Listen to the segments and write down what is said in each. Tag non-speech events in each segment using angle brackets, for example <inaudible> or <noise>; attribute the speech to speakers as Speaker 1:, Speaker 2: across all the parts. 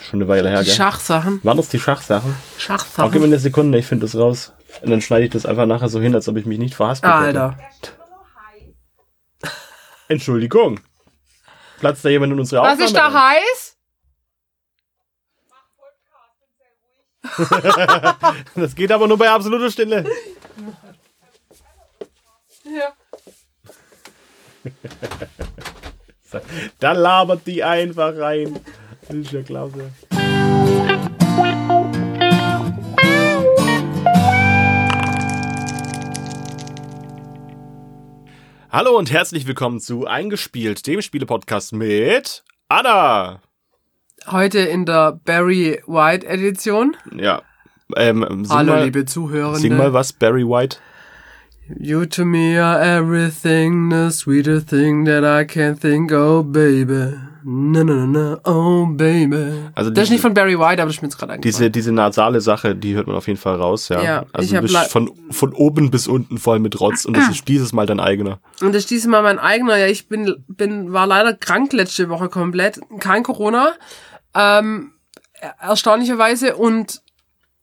Speaker 1: Schon eine Weile her,
Speaker 2: Die
Speaker 1: gell?
Speaker 2: Schachsachen.
Speaker 1: Waren das die Schachsachen? Auch gib mir
Speaker 2: Schachsachen.
Speaker 1: eine Sekunde, ich finde das raus. Und dann schneide ich das einfach nachher so hin, als ob ich mich nicht verhaspelt hätte.
Speaker 2: Alter. <laughs>
Speaker 1: Entschuldigung. Platzt da jemand in unsere
Speaker 2: Was
Speaker 1: Aufnahme?
Speaker 2: ist da heiß? <laughs>
Speaker 1: Das geht aber nur bei absoluter Stille.
Speaker 2: Ja. <laughs>
Speaker 1: Da labert die einfach rein. Das ist ja klasse. Hallo und herzlich willkommen zu Eingespielt, dem Spiele-Podcast mit Anna.
Speaker 2: Heute in der Barry White Edition.
Speaker 1: Ja. Ähm,
Speaker 2: Hallo,
Speaker 1: mal,
Speaker 2: liebe Zuhörende.
Speaker 1: Sing mal was, Barry White.
Speaker 2: You to me are everything, the sweeter thing that I can think, oh baby. Na, na, na, oh baby.
Speaker 1: Also
Speaker 2: das ist nicht von Barry White, aber das ist mir jetzt gerade
Speaker 1: Diese, diese nasale Sache, die hört man auf jeden Fall raus, ja.
Speaker 2: Ja, ich
Speaker 1: also du
Speaker 2: hab
Speaker 1: bist von, von oben bis unten voll mit Rotz und das ist dieses Mal dein eigener.
Speaker 2: Und das ist dieses Mal mein eigener. Ja, ich bin, bin, war leider krank letzte Woche komplett. Kein Corona. Ähm, erstaunlicherweise. Und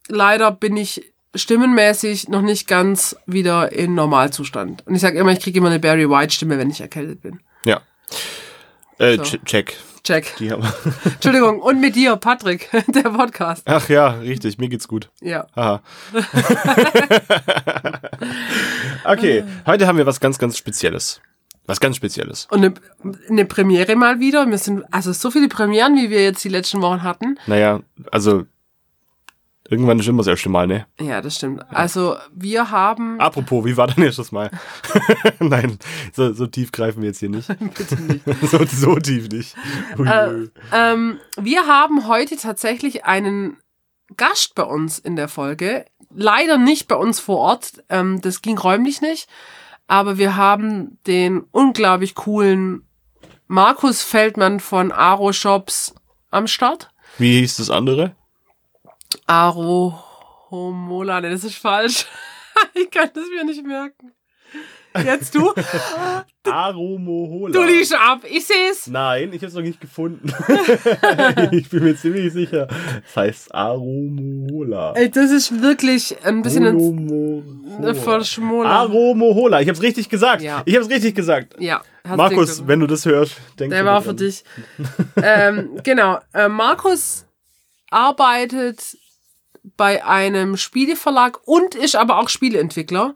Speaker 2: leider bin ich stimmenmäßig noch nicht ganz wieder in Normalzustand. Und ich sage immer, ich kriege immer eine Barry White Stimme, wenn ich erkältet bin.
Speaker 1: Ja. Äh,
Speaker 2: So.
Speaker 1: ch- check.
Speaker 2: Check.
Speaker 1: Die haben <laughs>
Speaker 2: Entschuldigung. Und mit dir, Patrick, <laughs> der Podcast.
Speaker 1: Ach ja, richtig, mir geht's gut.
Speaker 2: Ja.
Speaker 1: Haha. <laughs> okay, heute haben wir was ganz, ganz Spezielles. Was ganz Spezielles.
Speaker 2: Und eine, eine Premiere mal wieder. Wir sind, also so viele Premieren, wie wir jetzt die letzten Wochen hatten.
Speaker 1: Naja, also irgendwann ist immer das erste Mal, ne?
Speaker 2: Ja, das stimmt. Also wir haben
Speaker 1: Apropos, wie war dein erstes Mal? <laughs> Nein, so, so tief greifen wir jetzt hier nicht. <laughs>
Speaker 2: bitte nicht. <laughs>
Speaker 1: so, so tief nicht. Ui.
Speaker 2: Ähm, wir haben heute tatsächlich einen Gast bei uns in der Folge. Leider nicht bei uns vor Ort. Ähm, das ging räumlich nicht. Aber wir haben den unglaublich coolen Markus Feldmann von Aro Shops am Start.
Speaker 1: Wie hieß das andere?
Speaker 2: Aro Homola, nee, das ist falsch. <laughs> ich kann das mir nicht merken. Jetzt du? <laughs>
Speaker 1: Aromohola.
Speaker 2: Du liegst ab. Ich seh's.
Speaker 1: Nein, ich habe es noch nicht gefunden. <laughs> ich bin mir ziemlich sicher. Das heißt Aromohola.
Speaker 2: Ey, das ist wirklich ein bisschen ein. Verschmola.
Speaker 1: Aromohola. Ich habe es richtig gesagt.
Speaker 2: Ja.
Speaker 1: Ich habe es richtig gesagt.
Speaker 2: Ja.
Speaker 1: Markus, wenn du das hörst, denk
Speaker 2: Der war für dich. ähm, genau. Äh, Markus arbeitet bei einem Spieleverlag und ist aber auch Spieleentwickler.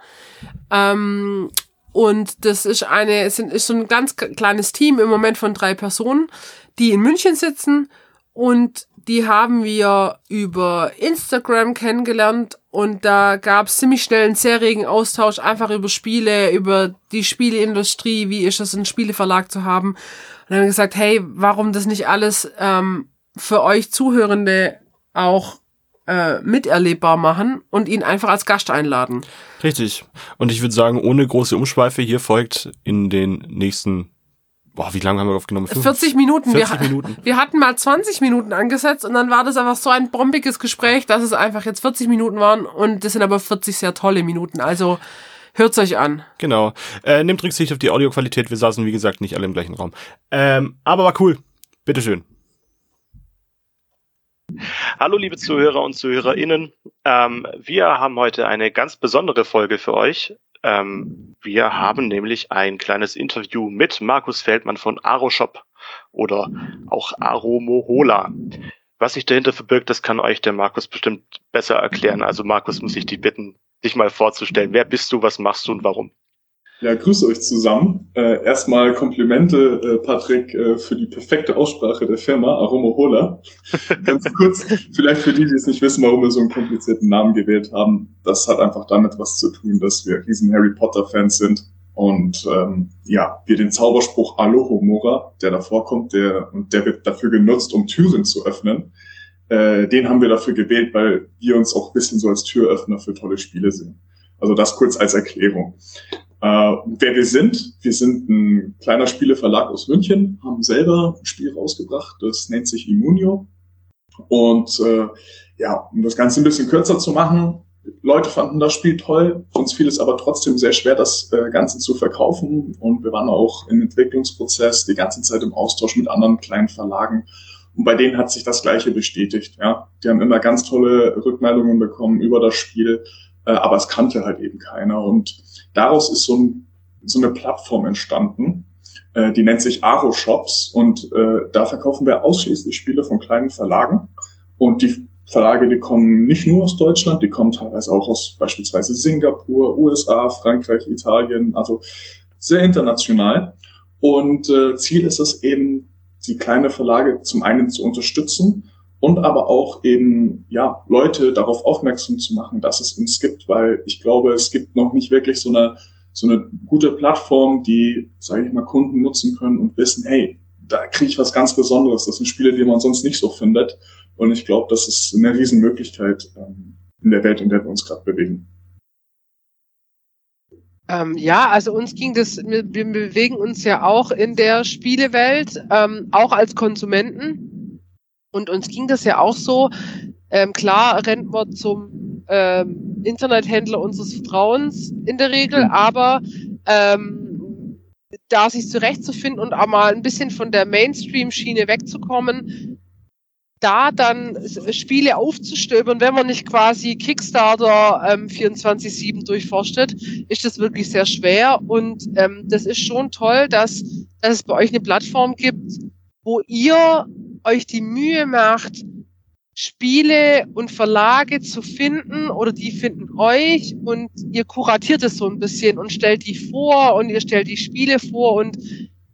Speaker 2: Ähm, und das ist eine, es ist so ein ganz kleines Team im Moment von drei Personen, die in München sitzen und die haben wir über Instagram kennengelernt und da gab es ziemlich schnell einen sehr regen Austausch einfach über Spiele, über die Spieleindustrie, wie ist es, einen Spieleverlag zu haben. Und dann haben wir gesagt, hey, warum das nicht alles ähm, für euch Zuhörende auch äh, miterlebbar machen und ihn einfach als Gast einladen.
Speaker 1: Richtig. Und ich würde sagen, ohne große Umschweife, hier folgt in den nächsten, boah, wie lange haben wir aufgenommen? Fünf-
Speaker 2: 40 Minuten.
Speaker 1: 40
Speaker 2: wir,
Speaker 1: Minuten.
Speaker 2: wir hatten mal 20 Minuten angesetzt und dann war das einfach so ein bombiges Gespräch, dass es einfach jetzt 40 Minuten waren und das sind aber 40 sehr tolle Minuten. Also hört's euch an.
Speaker 1: Genau. Äh, nehmt Rücksicht auf die Audioqualität. Wir saßen, wie gesagt, nicht alle im gleichen Raum. Ähm, aber war cool. Bitteschön.
Speaker 3: Hallo liebe Zuhörer und Zuhörerinnen. Ähm, wir haben heute eine ganz besondere Folge für euch. Ähm, wir haben nämlich ein kleines Interview mit Markus Feldmann von Aroshop oder auch Aromohola. Was sich dahinter verbirgt, das kann euch der Markus bestimmt besser erklären. Also Markus muss ich dich bitten, dich mal vorzustellen. Wer bist du, was machst du und warum?
Speaker 4: Ja, grüße euch zusammen. Äh, erstmal Komplimente, äh, Patrick, äh, für die perfekte Aussprache der Firma Aromahola. <laughs> Ganz kurz, vielleicht für die, die es nicht wissen, warum wir so einen komplizierten Namen gewählt haben. Das hat einfach damit was zu tun, dass wir riesen Harry Potter-Fans sind und ähm, ja, wir den Zauberspruch Alohomora, der davor kommt, der, und der wird dafür genutzt, um Türen zu öffnen. Äh, den haben wir dafür gewählt, weil wir uns auch ein bisschen so als Türöffner für tolle Spiele sehen. Also das kurz als Erklärung. Äh, wer wir sind, wir sind ein kleiner Spieleverlag aus München, haben selber ein Spiel rausgebracht, das nennt sich Immunio. Und äh, ja, um das Ganze ein bisschen kürzer zu machen, Leute fanden das Spiel toll, uns fiel es aber trotzdem sehr schwer, das äh, Ganze zu verkaufen. Und wir waren auch im Entwicklungsprozess die ganze Zeit im Austausch mit anderen kleinen Verlagen, Und bei denen hat sich das Gleiche bestätigt. Ja, die haben immer ganz tolle Rückmeldungen bekommen über das Spiel, äh, aber es kannte halt eben keiner. Und daraus ist so, ein, so eine Plattform entstanden, äh, die nennt sich Aro Shops und äh, da verkaufen wir ausschließlich Spiele von kleinen Verlagen. Und die Verlage, die kommen nicht nur aus Deutschland, die kommen teilweise auch aus beispielsweise Singapur, USA, Frankreich, Italien, also sehr international. Und äh, Ziel ist es eben, die kleine Verlage zum einen zu unterstützen und aber auch eben ja Leute darauf aufmerksam zu machen, dass es uns gibt, weil ich glaube, es gibt noch nicht wirklich so eine so eine gute Plattform, die, sage ich mal, Kunden nutzen können und wissen, hey, da kriege ich was ganz Besonderes. Das sind Spiele, die man sonst nicht so findet. Und ich glaube, das ist eine Riesenmöglichkeit ähm, in der Welt, in der wir uns gerade bewegen.
Speaker 2: Ähm, ja, also uns ging das, wir, bewegen uns ja auch in der Spielewelt, ähm, auch als Konsumenten. Und uns ging das ja auch so. Ähm, klar rennt man zum ähm, Internethändler unseres Vertrauens in der Regel, mhm. aber ähm, da sich zurechtzufinden und auch mal ein bisschen von der Mainstream-Schiene wegzukommen, da dann Spiele aufzustöbern, wenn man nicht quasi Kickstarter ähm, 24-7 durchforstet, ist das wirklich sehr schwer. Und ähm, das ist schon toll, dass, dass es bei euch eine Plattform gibt, wo ihr euch die Mühe macht, Spiele und Verlage zu finden oder die finden euch und ihr kuratiert es so ein bisschen und stellt die vor und ihr stellt die Spiele vor und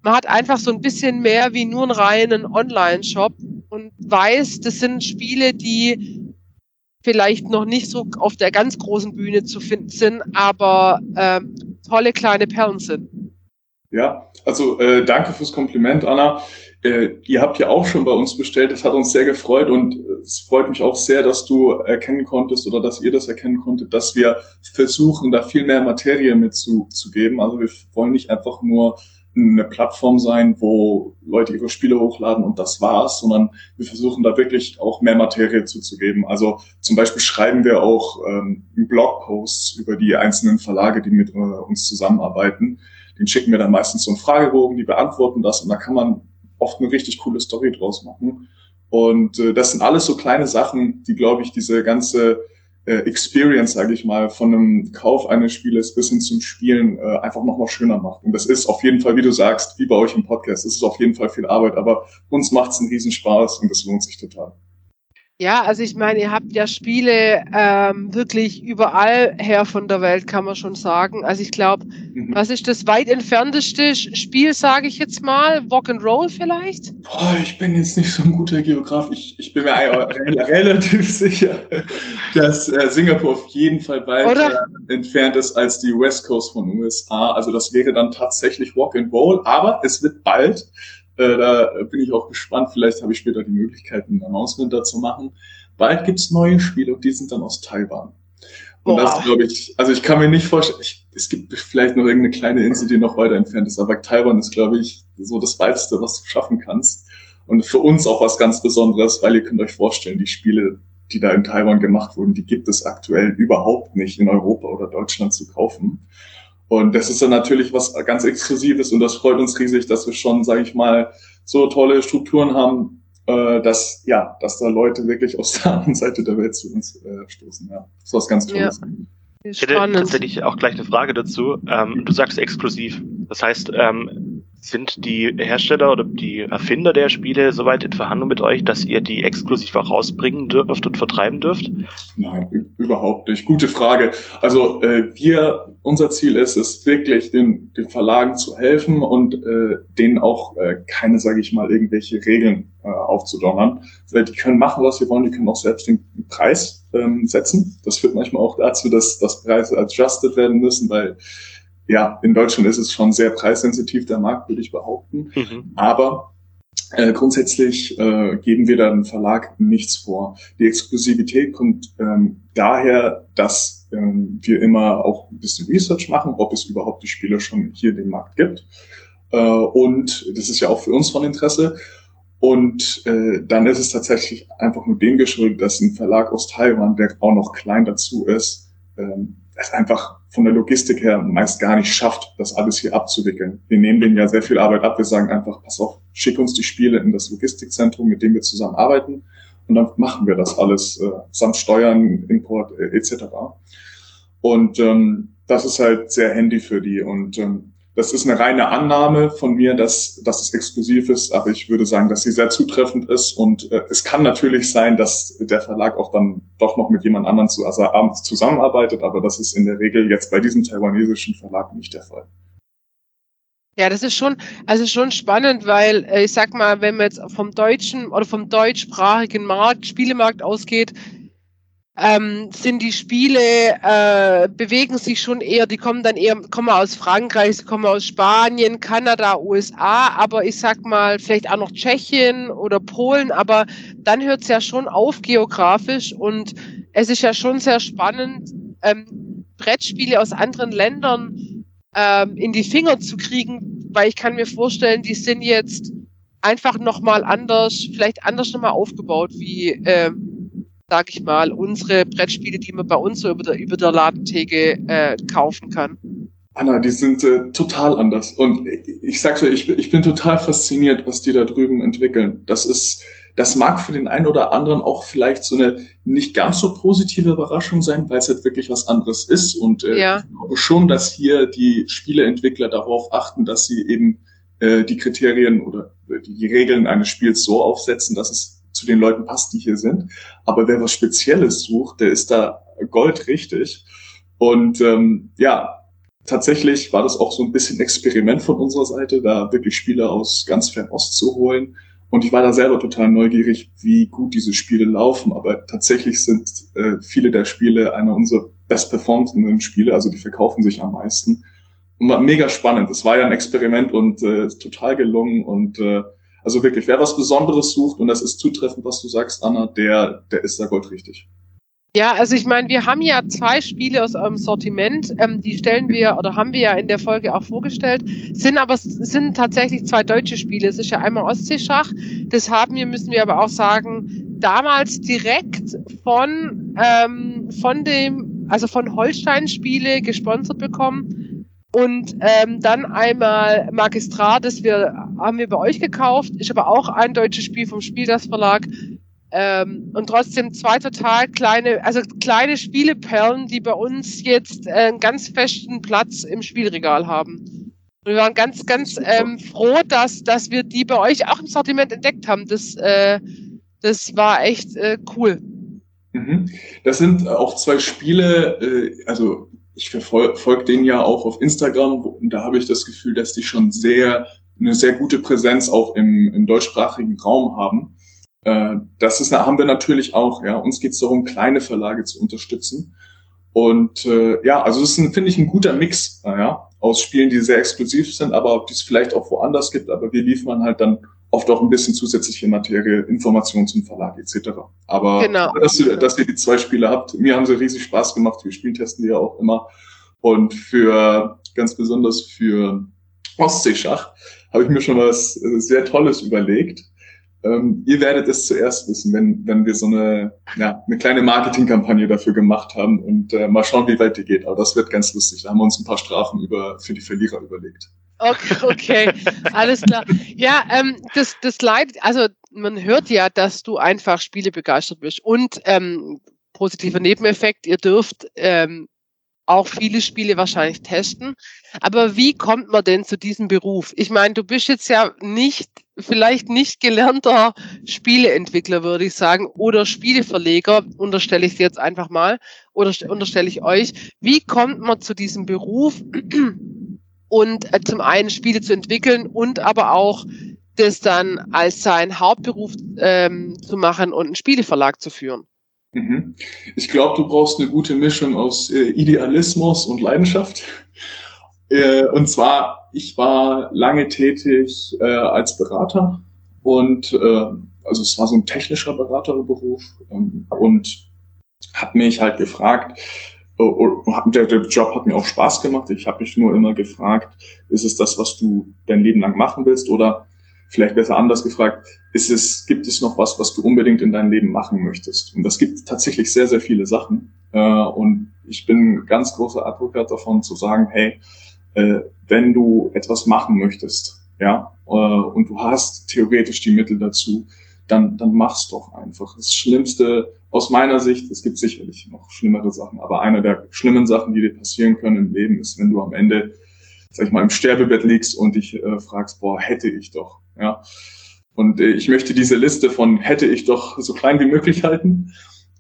Speaker 2: man hat einfach so ein bisschen mehr wie nur einen reinen Online-Shop und weiß, das sind Spiele, die vielleicht noch nicht so auf der ganz großen Bühne zu finden sind, aber ähm, tolle kleine Perlen sind.
Speaker 4: Ja, also äh, danke fürs Kompliment, Anna. Äh, ihr habt ja auch schon bei uns bestellt. Das hat uns sehr gefreut und es freut mich auch sehr, dass du erkennen konntest oder dass ihr das erkennen konntet, dass wir versuchen, da viel mehr Materie mitzugeben. Also wir wollen nicht einfach nur eine Plattform sein, wo Leute ihre Spiele hochladen und das war's, sondern wir versuchen da wirklich auch mehr Materie zuzugeben. Also zum Beispiel schreiben wir auch ähm, Blogposts über die einzelnen Verlage, die mit äh, uns zusammenarbeiten. Den schicken wir dann meistens so einen Fragebogen, die beantworten das und da kann man oft eine richtig coole Story draus machen. Und äh, das sind alles so kleine Sachen, die, glaube ich, diese ganze äh, Experience, sage ich mal, von einem Kauf eines Spieles bis hin zum Spielen äh, einfach nochmal schöner macht. Und das ist auf jeden Fall, wie du sagst, wie bei euch im Podcast, es ist auf jeden Fall viel Arbeit, aber uns macht es einen Riesenspaß und das lohnt sich total.
Speaker 2: Ja, also ich meine, ihr habt ja Spiele ähm, wirklich überall her von der Welt, kann man schon sagen. Also ich glaube, mhm. was ist das weit entfernteste Spiel, sage ich jetzt mal? Walk and Roll vielleicht?
Speaker 4: Boah, ich bin jetzt nicht so ein guter Geograf. Ich, ich bin mir relativ <laughs> sicher, dass äh, Singapur auf jeden Fall weiter entfernt ist als die West Coast von USA. Also das wäre dann tatsächlich Walk and Roll, aber es wird bald äh, da bin ich auch gespannt. Vielleicht habe ich später die Möglichkeit, ein Announcement dazu machen. Bald gibt's neue Spiele und die sind dann aus Taiwan. Und Boah. das glaube ich, also ich kann mir nicht vorstellen, ich, es gibt vielleicht noch irgendeine kleine Insel, die noch weiter entfernt ist, aber Taiwan ist, glaube ich, so das Weiteste, was du schaffen kannst. Und für uns auch was ganz Besonderes, weil ihr könnt euch vorstellen, die Spiele, die da in Taiwan gemacht wurden, die gibt es aktuell überhaupt nicht in Europa oder Deutschland zu kaufen. Und das ist dann natürlich was ganz Exklusives und das freut uns riesig, dass wir schon, sage ich mal, so tolle Strukturen haben, äh, dass ja, dass da Leute wirklich aus der <laughs> anderen Seite der Welt zu uns äh, stoßen. Ja, das ist was ganz Tolles. Ja.
Speaker 3: Ich hätte tatsächlich auch gleich eine Frage dazu. Ähm, du sagst exklusiv. Das heißt, ähm, sind die Hersteller oder die Erfinder der Spiele soweit in Verhandlung mit euch, dass ihr die exklusiv auch rausbringen dürft und vertreiben dürft?
Speaker 4: Nein, überhaupt nicht. Gute Frage. Also äh, wir, unser Ziel ist es wirklich, den, den Verlagen zu helfen und äh, denen auch äh, keine, sage ich mal, irgendwelche Regeln äh, aufzudonnern. Die können machen, was sie wollen, die können auch selbst den Preis ähm, setzen. Das führt manchmal auch dazu, dass, dass Preise adjusted werden müssen, weil ja, in Deutschland ist es schon sehr preissensitiv, der Markt, würde ich behaupten. Mhm. Aber äh, grundsätzlich äh, geben wir dann Verlag nichts vor. Die Exklusivität kommt ähm, daher, dass ähm, wir immer auch ein bisschen Research machen, ob es überhaupt die Spiele schon hier dem Markt gibt. Äh, und das ist ja auch für uns von Interesse. Und äh, dann ist es tatsächlich einfach nur dem geschuldet, dass ein Verlag aus Taiwan, der auch noch klein dazu ist, ähm, es einfach von der Logistik her meist gar nicht schafft, das alles hier abzuwickeln. Wir nehmen denen ja sehr viel Arbeit ab. Wir sagen einfach, pass auf, schick uns die Spiele in das Logistikzentrum, mit dem wir zusammen arbeiten und dann machen wir das alles äh, samt Steuern, Import äh, etc. Und ähm, das ist halt sehr handy für die und ähm, das ist eine reine Annahme von mir, dass, dass es exklusiv ist, aber ich würde sagen, dass sie sehr zutreffend ist und äh, es kann natürlich sein, dass der Verlag auch dann doch noch mit jemand anderem zu, also abends zusammenarbeitet, aber das ist in der Regel jetzt bei diesem taiwanesischen Verlag nicht der Fall.
Speaker 2: Ja, das ist schon, also schon spannend, weil äh, ich sag mal, wenn man jetzt vom deutschen oder vom deutschsprachigen Markt, Spielemarkt ausgeht, ähm, sind die Spiele, äh, bewegen sich schon eher, die kommen dann eher, kommen aus Frankreich, sie kommen aus Spanien, Kanada, USA, aber ich sag mal, vielleicht auch noch Tschechien oder Polen, aber dann hört es ja schon auf geografisch und es ist ja schon sehr spannend, ähm, Brettspiele aus anderen Ländern ähm, in die Finger zu kriegen, weil ich kann mir vorstellen, die sind jetzt einfach nochmal anders, vielleicht anders nochmal aufgebaut, wie, ähm, sag ich mal, unsere Brettspiele, die man bei uns so über der, über der Ladentheke äh, kaufen kann.
Speaker 4: Anna, die sind äh, total anders. Und ich sag's dir, ich, ich bin total fasziniert, was die da drüben entwickeln. Das ist, das mag für den einen oder anderen auch vielleicht so eine nicht ganz so positive Überraschung sein, weil es halt wirklich was anderes ist. Und äh, ja. ich glaube schon, dass hier die Spieleentwickler darauf achten, dass sie eben äh, die Kriterien oder die Regeln eines Spiels so aufsetzen, dass es zu den Leuten passt, die hier sind. Aber wer was Spezielles sucht, der ist da goldrichtig. Und ähm, ja, tatsächlich war das auch so ein bisschen Experiment von unserer Seite, da wirklich Spiele aus ganz Fernost zu holen und ich war da selber total neugierig, wie gut diese Spiele laufen. Aber tatsächlich sind äh, viele der Spiele einer unserer best performenden Spiele, also die verkaufen sich am meisten. Und war mega spannend. Es war ja ein Experiment und äh, total gelungen. Und äh, also wirklich, wer was Besonderes sucht, und das ist zutreffend, was du sagst, Anna, der, der ist da goldrichtig.
Speaker 2: Ja, also ich meine, wir haben ja zwei Spiele aus eurem Sortiment, ähm, die stellen wir oder haben wir ja in der Folge auch vorgestellt, sind aber sind tatsächlich zwei deutsche Spiele. Es ist ja einmal Ostseeschach, das haben wir, müssen wir aber auch sagen, damals direkt von ähm, von dem, also von Holstein Spiele gesponsert bekommen. Und ähm, dann einmal Magistrat, das wir haben wir bei euch gekauft, ist aber auch ein deutsches Spiel vom Spieldas Verlag ähm, und trotzdem zwei total kleine, also kleine Spieleperlen, die bei uns jetzt äh, einen ganz festen Platz im Spielregal haben. Und wir waren ganz, ganz ähm, froh, dass, dass wir die bei euch auch im Sortiment entdeckt haben. Das, äh, das war echt äh, cool.
Speaker 4: Mhm. Das sind auch zwei Spiele, äh, also ich verfolge verfolg den ja auch auf Instagram und da habe ich das Gefühl, dass die schon sehr eine sehr gute Präsenz auch im, im deutschsprachigen Raum haben. Äh, das ist, haben wir natürlich auch. Ja, uns geht es darum, kleine Verlage zu unterstützen. Und äh, ja, also das ist, finde ich, ein guter Mix ja, aus Spielen, die sehr exklusiv sind, aber die es vielleicht auch woanders gibt. Aber wir liefern halt dann oft auch ein bisschen zusätzliche Materie, Informationen zum Verlag etc. Aber genau. dass, ihr, dass ihr die zwei Spiele habt, mir haben sie riesig Spaß gemacht. Wir spieltesten die ja auch immer. Und für ganz besonders für Ostseeschach habe ich mir schon was äh, sehr Tolles überlegt. Ähm, ihr werdet es zuerst wissen, wenn, wenn wir so eine, ja, eine kleine Marketingkampagne dafür gemacht haben und äh, mal schauen, wie weit die geht. Aber das wird ganz lustig. Da haben wir uns ein paar Strafen über, für die Verlierer überlegt.
Speaker 2: Okay, okay. alles klar. Ja, ähm, das, das Leid, also man hört ja, dass du einfach Spiele begeistert bist. Und ähm, positiver Nebeneffekt, ihr dürft ähm, auch viele Spiele wahrscheinlich testen. Aber wie kommt man denn zu diesem Beruf? Ich meine, du bist jetzt ja nicht, vielleicht nicht gelernter Spieleentwickler, würde ich sagen, oder Spieleverleger, unterstelle ich dir jetzt einfach mal, oder unterstelle ich euch. Wie kommt man zu diesem Beruf <clears throat> und äh, zum einen Spiele zu entwickeln und aber auch das dann als sein Hauptberuf ähm, zu machen und einen Spieleverlag zu führen?
Speaker 4: Mhm. Ich glaube, du brauchst eine gute Mischung aus äh, Idealismus und Leidenschaft. Äh, und zwar, ich war lange tätig äh, als Berater und äh, also es war so ein technischer Beraterberuf ähm, und habe mich halt gefragt, äh, der, der Job hat mir auch Spaß gemacht. Ich habe mich nur immer gefragt, ist es das, was du dein Leben lang machen willst oder vielleicht besser anders gefragt, ist es, gibt es noch was, was du unbedingt in deinem Leben machen möchtest? Und das gibt tatsächlich sehr, sehr viele Sachen. Äh, und ich bin ganz großer Advokat davon zu sagen, hey, äh, wenn du etwas machen möchtest, ja, äh, und du hast theoretisch die Mittel dazu, dann, dann mach's doch einfach. Das Schlimmste aus meiner Sicht, es gibt sicherlich noch schlimmere Sachen, aber eine der schlimmen Sachen, die dir passieren können im Leben, ist, wenn du am Ende, sag ich mal, im Sterbebett liegst und dich äh, fragst, boah, hätte ich doch, ja. Und äh, ich möchte diese Liste von hätte ich doch so klein wie möglich halten.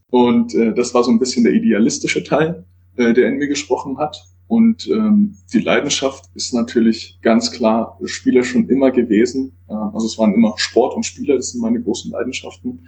Speaker 4: Und äh, das war so ein bisschen der idealistische Teil, äh, der in mir gesprochen hat. Und ähm, die Leidenschaft ist natürlich ganz klar Spieler schon immer gewesen. Äh, also es waren immer Sport und Spieler, das sind meine großen Leidenschaften.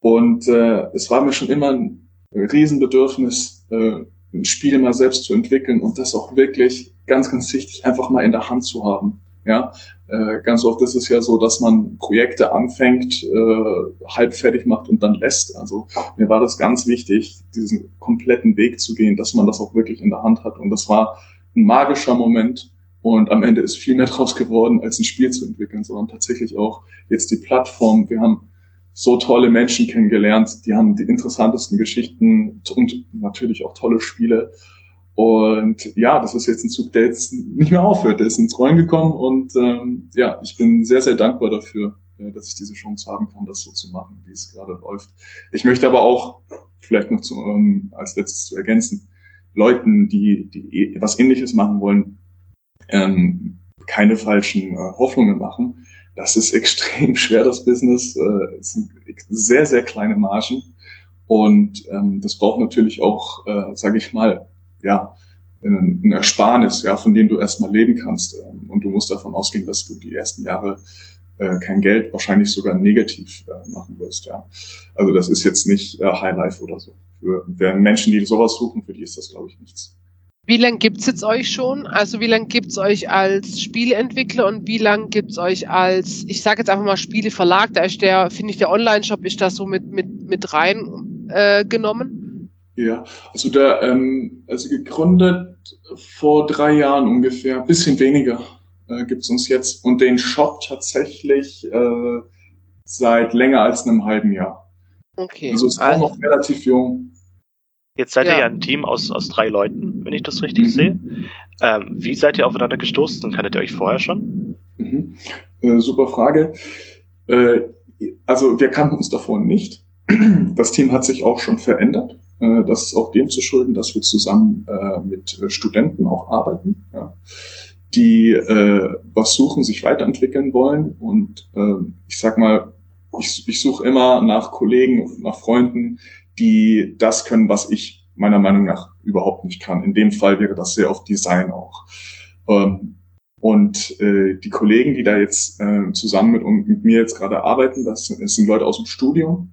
Speaker 4: Und äh, es war mir schon immer ein Riesenbedürfnis, äh, ein Spiel mal selbst zu entwickeln und das auch wirklich ganz, ganz wichtig einfach mal in der Hand zu haben. Ja, äh, ganz oft ist es ja so, dass man Projekte anfängt, äh, halb fertig macht und dann lässt. Also mir war das ganz wichtig, diesen kompletten Weg zu gehen, dass man das auch wirklich in der Hand hat. Und das war ein magischer Moment. Und am Ende ist viel mehr <laughs> draus geworden, als ein Spiel zu entwickeln, sondern tatsächlich auch jetzt die Plattform. Wir haben so tolle Menschen kennengelernt, die haben die interessantesten Geschichten und natürlich auch tolle Spiele. Und ja, das ist jetzt ein Zug, der jetzt nicht mehr aufhört. Der ist ins Rollen gekommen und ähm, ja, ich bin sehr, sehr dankbar dafür, äh, dass ich diese Chance haben kann, das so zu machen, wie es gerade läuft. Ich möchte aber auch vielleicht noch zu, ähm, als letztes zu ergänzen, Leuten, die, die was Ähnliches machen wollen, ähm, keine falschen äh, Hoffnungen machen. Das ist <laughs> extrem schwer, das Business. Äh, es sind sehr, sehr kleine Margen. Und ähm, das braucht natürlich auch, äh, sage ich mal, ja, ein Ersparnis, ja, von dem du erstmal leben kannst. Ähm, und du musst davon ausgehen, dass du die ersten Jahre äh, kein Geld, wahrscheinlich sogar negativ äh, machen wirst, ja. Also das ist jetzt nicht äh, Highlife oder so. Für, für Menschen, die sowas suchen, für die ist das, glaube ich, nichts.
Speaker 2: Wie lange gibt's jetzt euch schon? Also wie lange gibt's euch als Spieleentwickler und wie lange gibt's euch als, ich sage jetzt einfach mal Spieleverlag, da ist der, finde ich, der Online-Shop ist da so mit, mit, mit rein äh, genommen?
Speaker 4: Ja, also der, ähm, also gegründet vor drei Jahren ungefähr, bisschen weniger äh, gibt uns jetzt und den Shop tatsächlich äh, seit länger als einem halben Jahr. Okay. Also ist auch also, noch relativ jung.
Speaker 3: Jetzt seid ja. ihr ja ein Team aus, aus drei Leuten, wenn ich das richtig mhm. sehe. Ähm, wie seid ihr aufeinander gestoßen? Kanntet ihr euch vorher schon?
Speaker 4: Mhm. Äh, super Frage. Äh, also wir kannten uns davor nicht. Das Team hat sich auch schon verändert. Äh, das ist auch dem zu schulden, dass wir zusammen äh, mit äh, Studenten auch arbeiten, ja, die äh, was suchen, sich weiterentwickeln wollen. Und äh, ich sag mal, ich, ich suche immer nach Kollegen und nach Freunden, die das können, was ich meiner Meinung nach überhaupt nicht kann. In dem Fall wäre das sehr oft Design auch. Ähm, und äh, die Kollegen, die da jetzt äh, zusammen mit, mit mir jetzt gerade arbeiten, das das sind Leute aus dem Studium,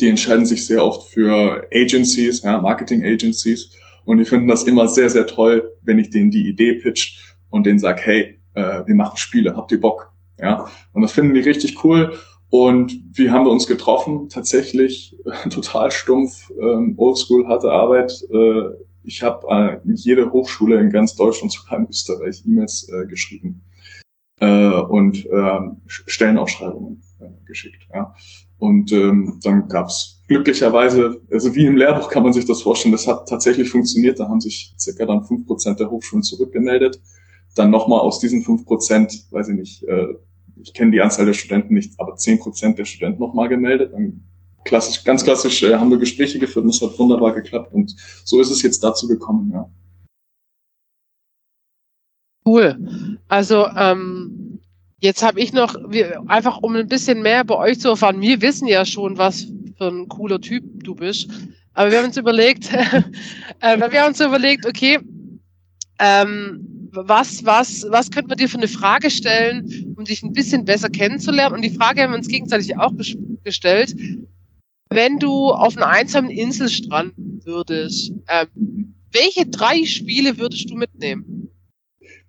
Speaker 4: die entscheiden sich sehr oft für Agencies, ja, Marketing Agencies. Und die finden das immer sehr, sehr toll, wenn ich denen die Idee pitch und denen sage, hey, äh, wir machen Spiele, habt ihr Bock? Ja, und das finden die richtig cool. Und wie haben wir uns getroffen? Tatsächlich äh, total stumpf, ähm, oldschool, harte Arbeit. Äh, ich habe äh, jede Hochschule in ganz Deutschland, sogar in Österreich, E-Mails äh, geschrieben äh, und äh, Stellenausschreibungen geschickt. Ja. Und ähm, dann gab's glücklicherweise, also wie im Lehrbuch kann man sich das vorstellen, das hat tatsächlich funktioniert. Da haben sich circa dann fünf Prozent der Hochschulen zurückgemeldet. Dann nochmal aus diesen fünf Prozent, weiß ich nicht, äh, ich kenne die Anzahl der Studenten nicht, aber zehn Prozent der Studenten nochmal gemeldet. Dann klassisch, ganz klassisch äh, haben wir Gespräche geführt und es hat wunderbar geklappt. Und so ist es jetzt dazu gekommen, ja.
Speaker 2: Cool. Also ähm, Jetzt habe ich noch, einfach um ein bisschen mehr bei euch zu erfahren, wir wissen ja schon, was für ein cooler Typ du bist. Aber wir haben uns überlegt, <laughs> äh, wir haben uns überlegt, okay, ähm, was, was, was könnte man dir für eine Frage stellen, um dich ein bisschen besser kennenzulernen? Und die Frage haben wir uns gegenseitig auch gestellt. Wenn du auf einer einsamen Insel stranden würdest, ähm, welche drei Spiele würdest du mitnehmen?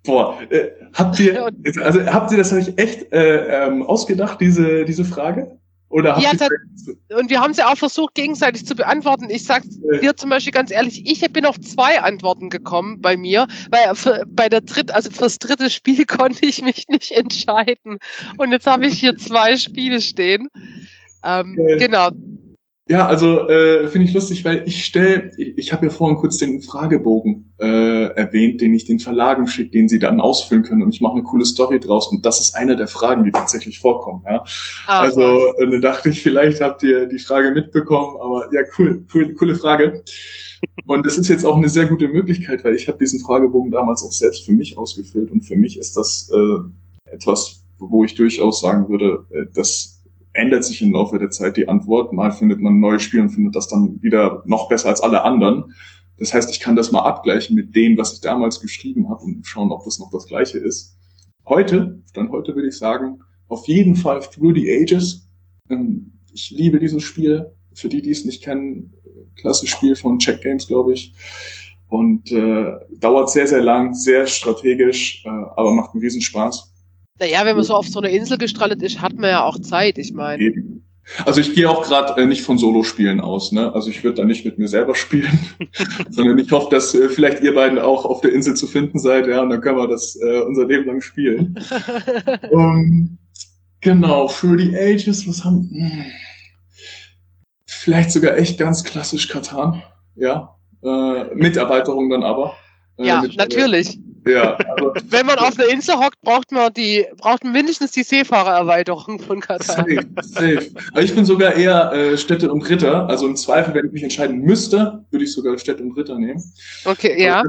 Speaker 4: Boah, äh, habt ihr, <laughs> also habt ihr das euch echt äh, ähm, ausgedacht, diese, diese Frage? Oder habt
Speaker 2: ja, ihr und wir haben sie auch versucht, gegenseitig zu beantworten. Ich sag äh. dir zum Beispiel ganz ehrlich, ich bin auf zwei Antworten gekommen bei mir, weil für, bei der dritt, also fürs dritte Spiel <laughs> konnte ich mich nicht entscheiden. Und jetzt habe ich hier zwei Spiele stehen. Ähm, Genau.
Speaker 4: Ja, also äh, finde ich lustig, weil ich stelle, ich, habe ja vorhin kurz den Fragebogen äh, erwähnt, den ich den Verlagen schicke, den sie dann ausfüllen können und ich mache eine coole Story draus und das ist eine der Fragen, die tatsächlich vorkommen. Ja? Ach, also äh, da dachte ich, vielleicht habt ihr die Frage mitbekommen, aber ja, cool, cool coole Frage. Und es ist jetzt auch eine sehr gute Möglichkeit, weil ich habe diesen Fragebogen damals auch selbst für mich ausgefüllt und für mich ist das äh, etwas, wo ich durchaus sagen würde, äh, das ändert sich im Laufe der Zeit die Antwort. Mal findet man ein neues Spiel und findet das dann wieder noch besser als alle anderen. Das heißt, ich kann das mal abgleichen mit dem, was ich damals geschrieben habe und schauen, ob das noch das gleiche ist. Heute, dann heute würde ich sagen, auf jeden Fall Through the Ages. Ähm, ich liebe dieses Spiel. Für die, die es nicht kennen, klasse Spiel von Check Games, glaube ich. Und äh, dauert sehr, sehr lang, sehr strategisch, äh, aber macht einen Riesenspaß.
Speaker 2: Naja, wenn man so auf so einer Insel gestrandet ist, hat man ja auch Zeit, ich meine.
Speaker 4: Also ich gehe auch gerade äh, nicht von Solo-Spielen aus, ne? Also ich würde da nicht mit mir selber spielen, <laughs> sondern ich hoffe, dass äh, vielleicht ihr beiden auch auf der Insel zu finden seid, ja, und dann können wir das äh, unser Leben lang spielen. <laughs> um, genau, für die Ages, was haben. Mh, hm, vielleicht sogar echt ganz klassisch Katan, ja. Äh, mit Erweiterung dann aber.
Speaker 2: Äh, ja, natürlich. Ja, also, <laughs> Wenn man auf einer Insel hockt, braucht man die, braucht man mindestens die Seefahrererweiterung von Katar. Safe,
Speaker 4: safe. Aber ich bin sogar eher äh, Städte und Ritter. Also im Zweifel, wenn ich mich entscheiden müsste, würde ich sogar Städte und Ritter nehmen.
Speaker 2: Okay, ja.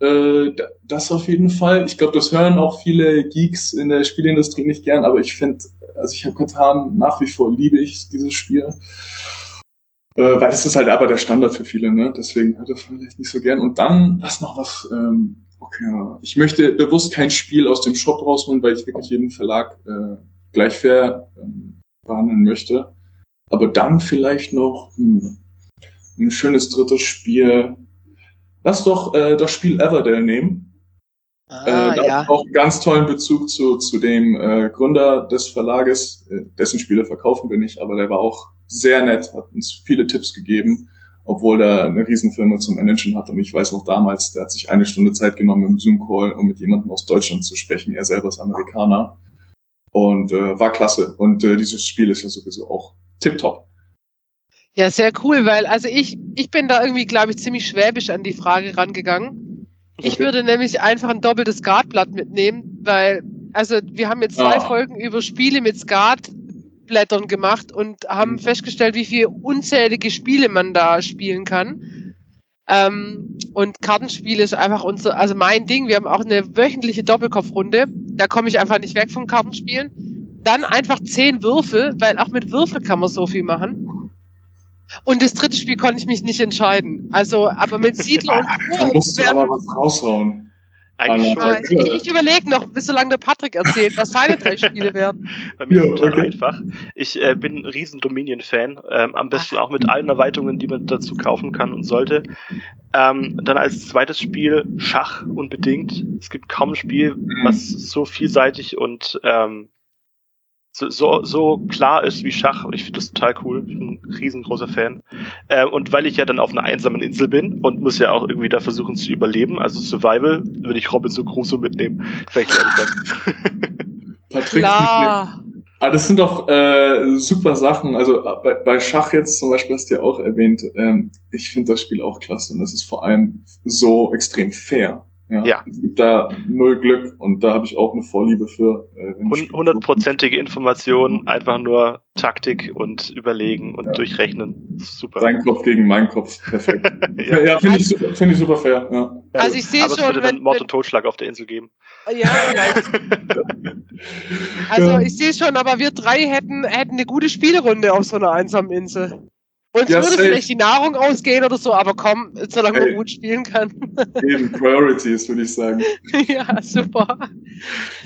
Speaker 4: Äh, das auf jeden Fall. Ich glaube, das hören auch viele Geeks in der Spielindustrie nicht gern, aber ich finde, also ich habe Katan nach wie vor liebe ich dieses Spiel. Äh, weil das ist halt aber der Standard für viele, ne? Deswegen hört er vielleicht nicht so gern. Und dann, was noch was, ähm, Okay. Ich möchte bewusst kein Spiel aus dem Shop rausholen, weil ich wirklich jeden Verlag äh, gleich fair ähm, behandeln möchte. Aber dann vielleicht noch hm, ein schönes drittes Spiel. Lass doch äh, das Spiel Everdale nehmen. Ah, äh, ja. auch einen ganz tollen Bezug zu, zu dem äh, Gründer des Verlages, äh, dessen Spiele verkaufen wir nicht, aber der war auch sehr nett, hat uns viele Tipps gegeben obwohl er eine Riesenfirma zum Managen hat. Und ich weiß noch damals, der hat sich eine Stunde Zeit genommen im Zoom-Call, um mit jemandem aus Deutschland zu sprechen. Er selber ist Amerikaner. Und äh, war klasse. Und äh, dieses Spiel ist ja sowieso auch tipptopp.
Speaker 2: Ja, sehr cool, weil also ich, ich bin da irgendwie, glaube ich, ziemlich schwäbisch an die Frage rangegangen. Ich würde nämlich einfach ein doppeltes Skatblatt mitnehmen, weil, also wir haben jetzt zwei ah. Folgen über Spiele mit Skat Blättern gemacht und haben mhm. festgestellt, wie viele unzählige Spiele man da spielen kann. Ähm, und Kartenspiel ist einfach unser, also mein Ding. Wir haben auch eine wöchentliche Doppelkopfrunde. Da komme ich einfach nicht weg vom Kartenspielen. Dann einfach zehn Würfel, weil auch mit Würfel kann man so viel machen. Und das dritte Spiel konnte ich mich nicht entscheiden. Also, aber mit Siedler und <laughs>
Speaker 4: Da musst du aber was raushauen.
Speaker 2: Eigentlich schon. Ich, ich überlege noch, bis so lange der Patrick erzählt, was seine drei Spiele werden. <laughs>
Speaker 3: Bei mir ja, ist okay. einfach. Ich äh, bin ein riesen Dominion-Fan. Ähm, am besten Ach. auch mit allen Erweiterungen, die man dazu kaufen kann und sollte. Ähm, dann als zweites Spiel Schach unbedingt. Es gibt kaum ein Spiel, was so vielseitig und ähm, so, so, klar ist wie Schach. Ich finde das total cool. Ich bin ein riesengroßer Fan. Äh, und weil ich ja dann auf einer einsamen Insel bin und muss ja auch irgendwie da versuchen zu überleben, also Survival, würde ich Robinson Crusoe mitnehmen. Vielleicht <laughs>
Speaker 4: Patrick, klar. Ah, das sind doch äh, super Sachen. Also bei, bei Schach jetzt zum Beispiel hast du ja auch erwähnt. Ähm, ich finde das Spiel auch klasse und das ist vor allem so extrem fair. Ja, ja. Es gibt da null Glück und da habe ich auch eine Vorliebe für.
Speaker 3: Äh, Hundertprozentige Information, einfach nur Taktik und überlegen und ja. durchrechnen.
Speaker 4: Super. Sein Kopf gegen meinen Kopf. Perfekt. <laughs> ja, ja finde ich, super, find ich super fair. Ja.
Speaker 2: Also ich sehe schon.
Speaker 3: Es würde dann Mord und Totschlag auf der Insel geben.
Speaker 2: Ja, vielleicht. <laughs> also ich sehe schon, aber wir drei hätten, hätten eine gute Spielrunde auf so einer einsamen Insel. Uns ja, würde safe. vielleicht die Nahrung ausgehen oder so, aber komm, solange hey. man gut spielen kann.
Speaker 4: Eben, Priorities, würde ich sagen. <laughs>
Speaker 2: ja, super.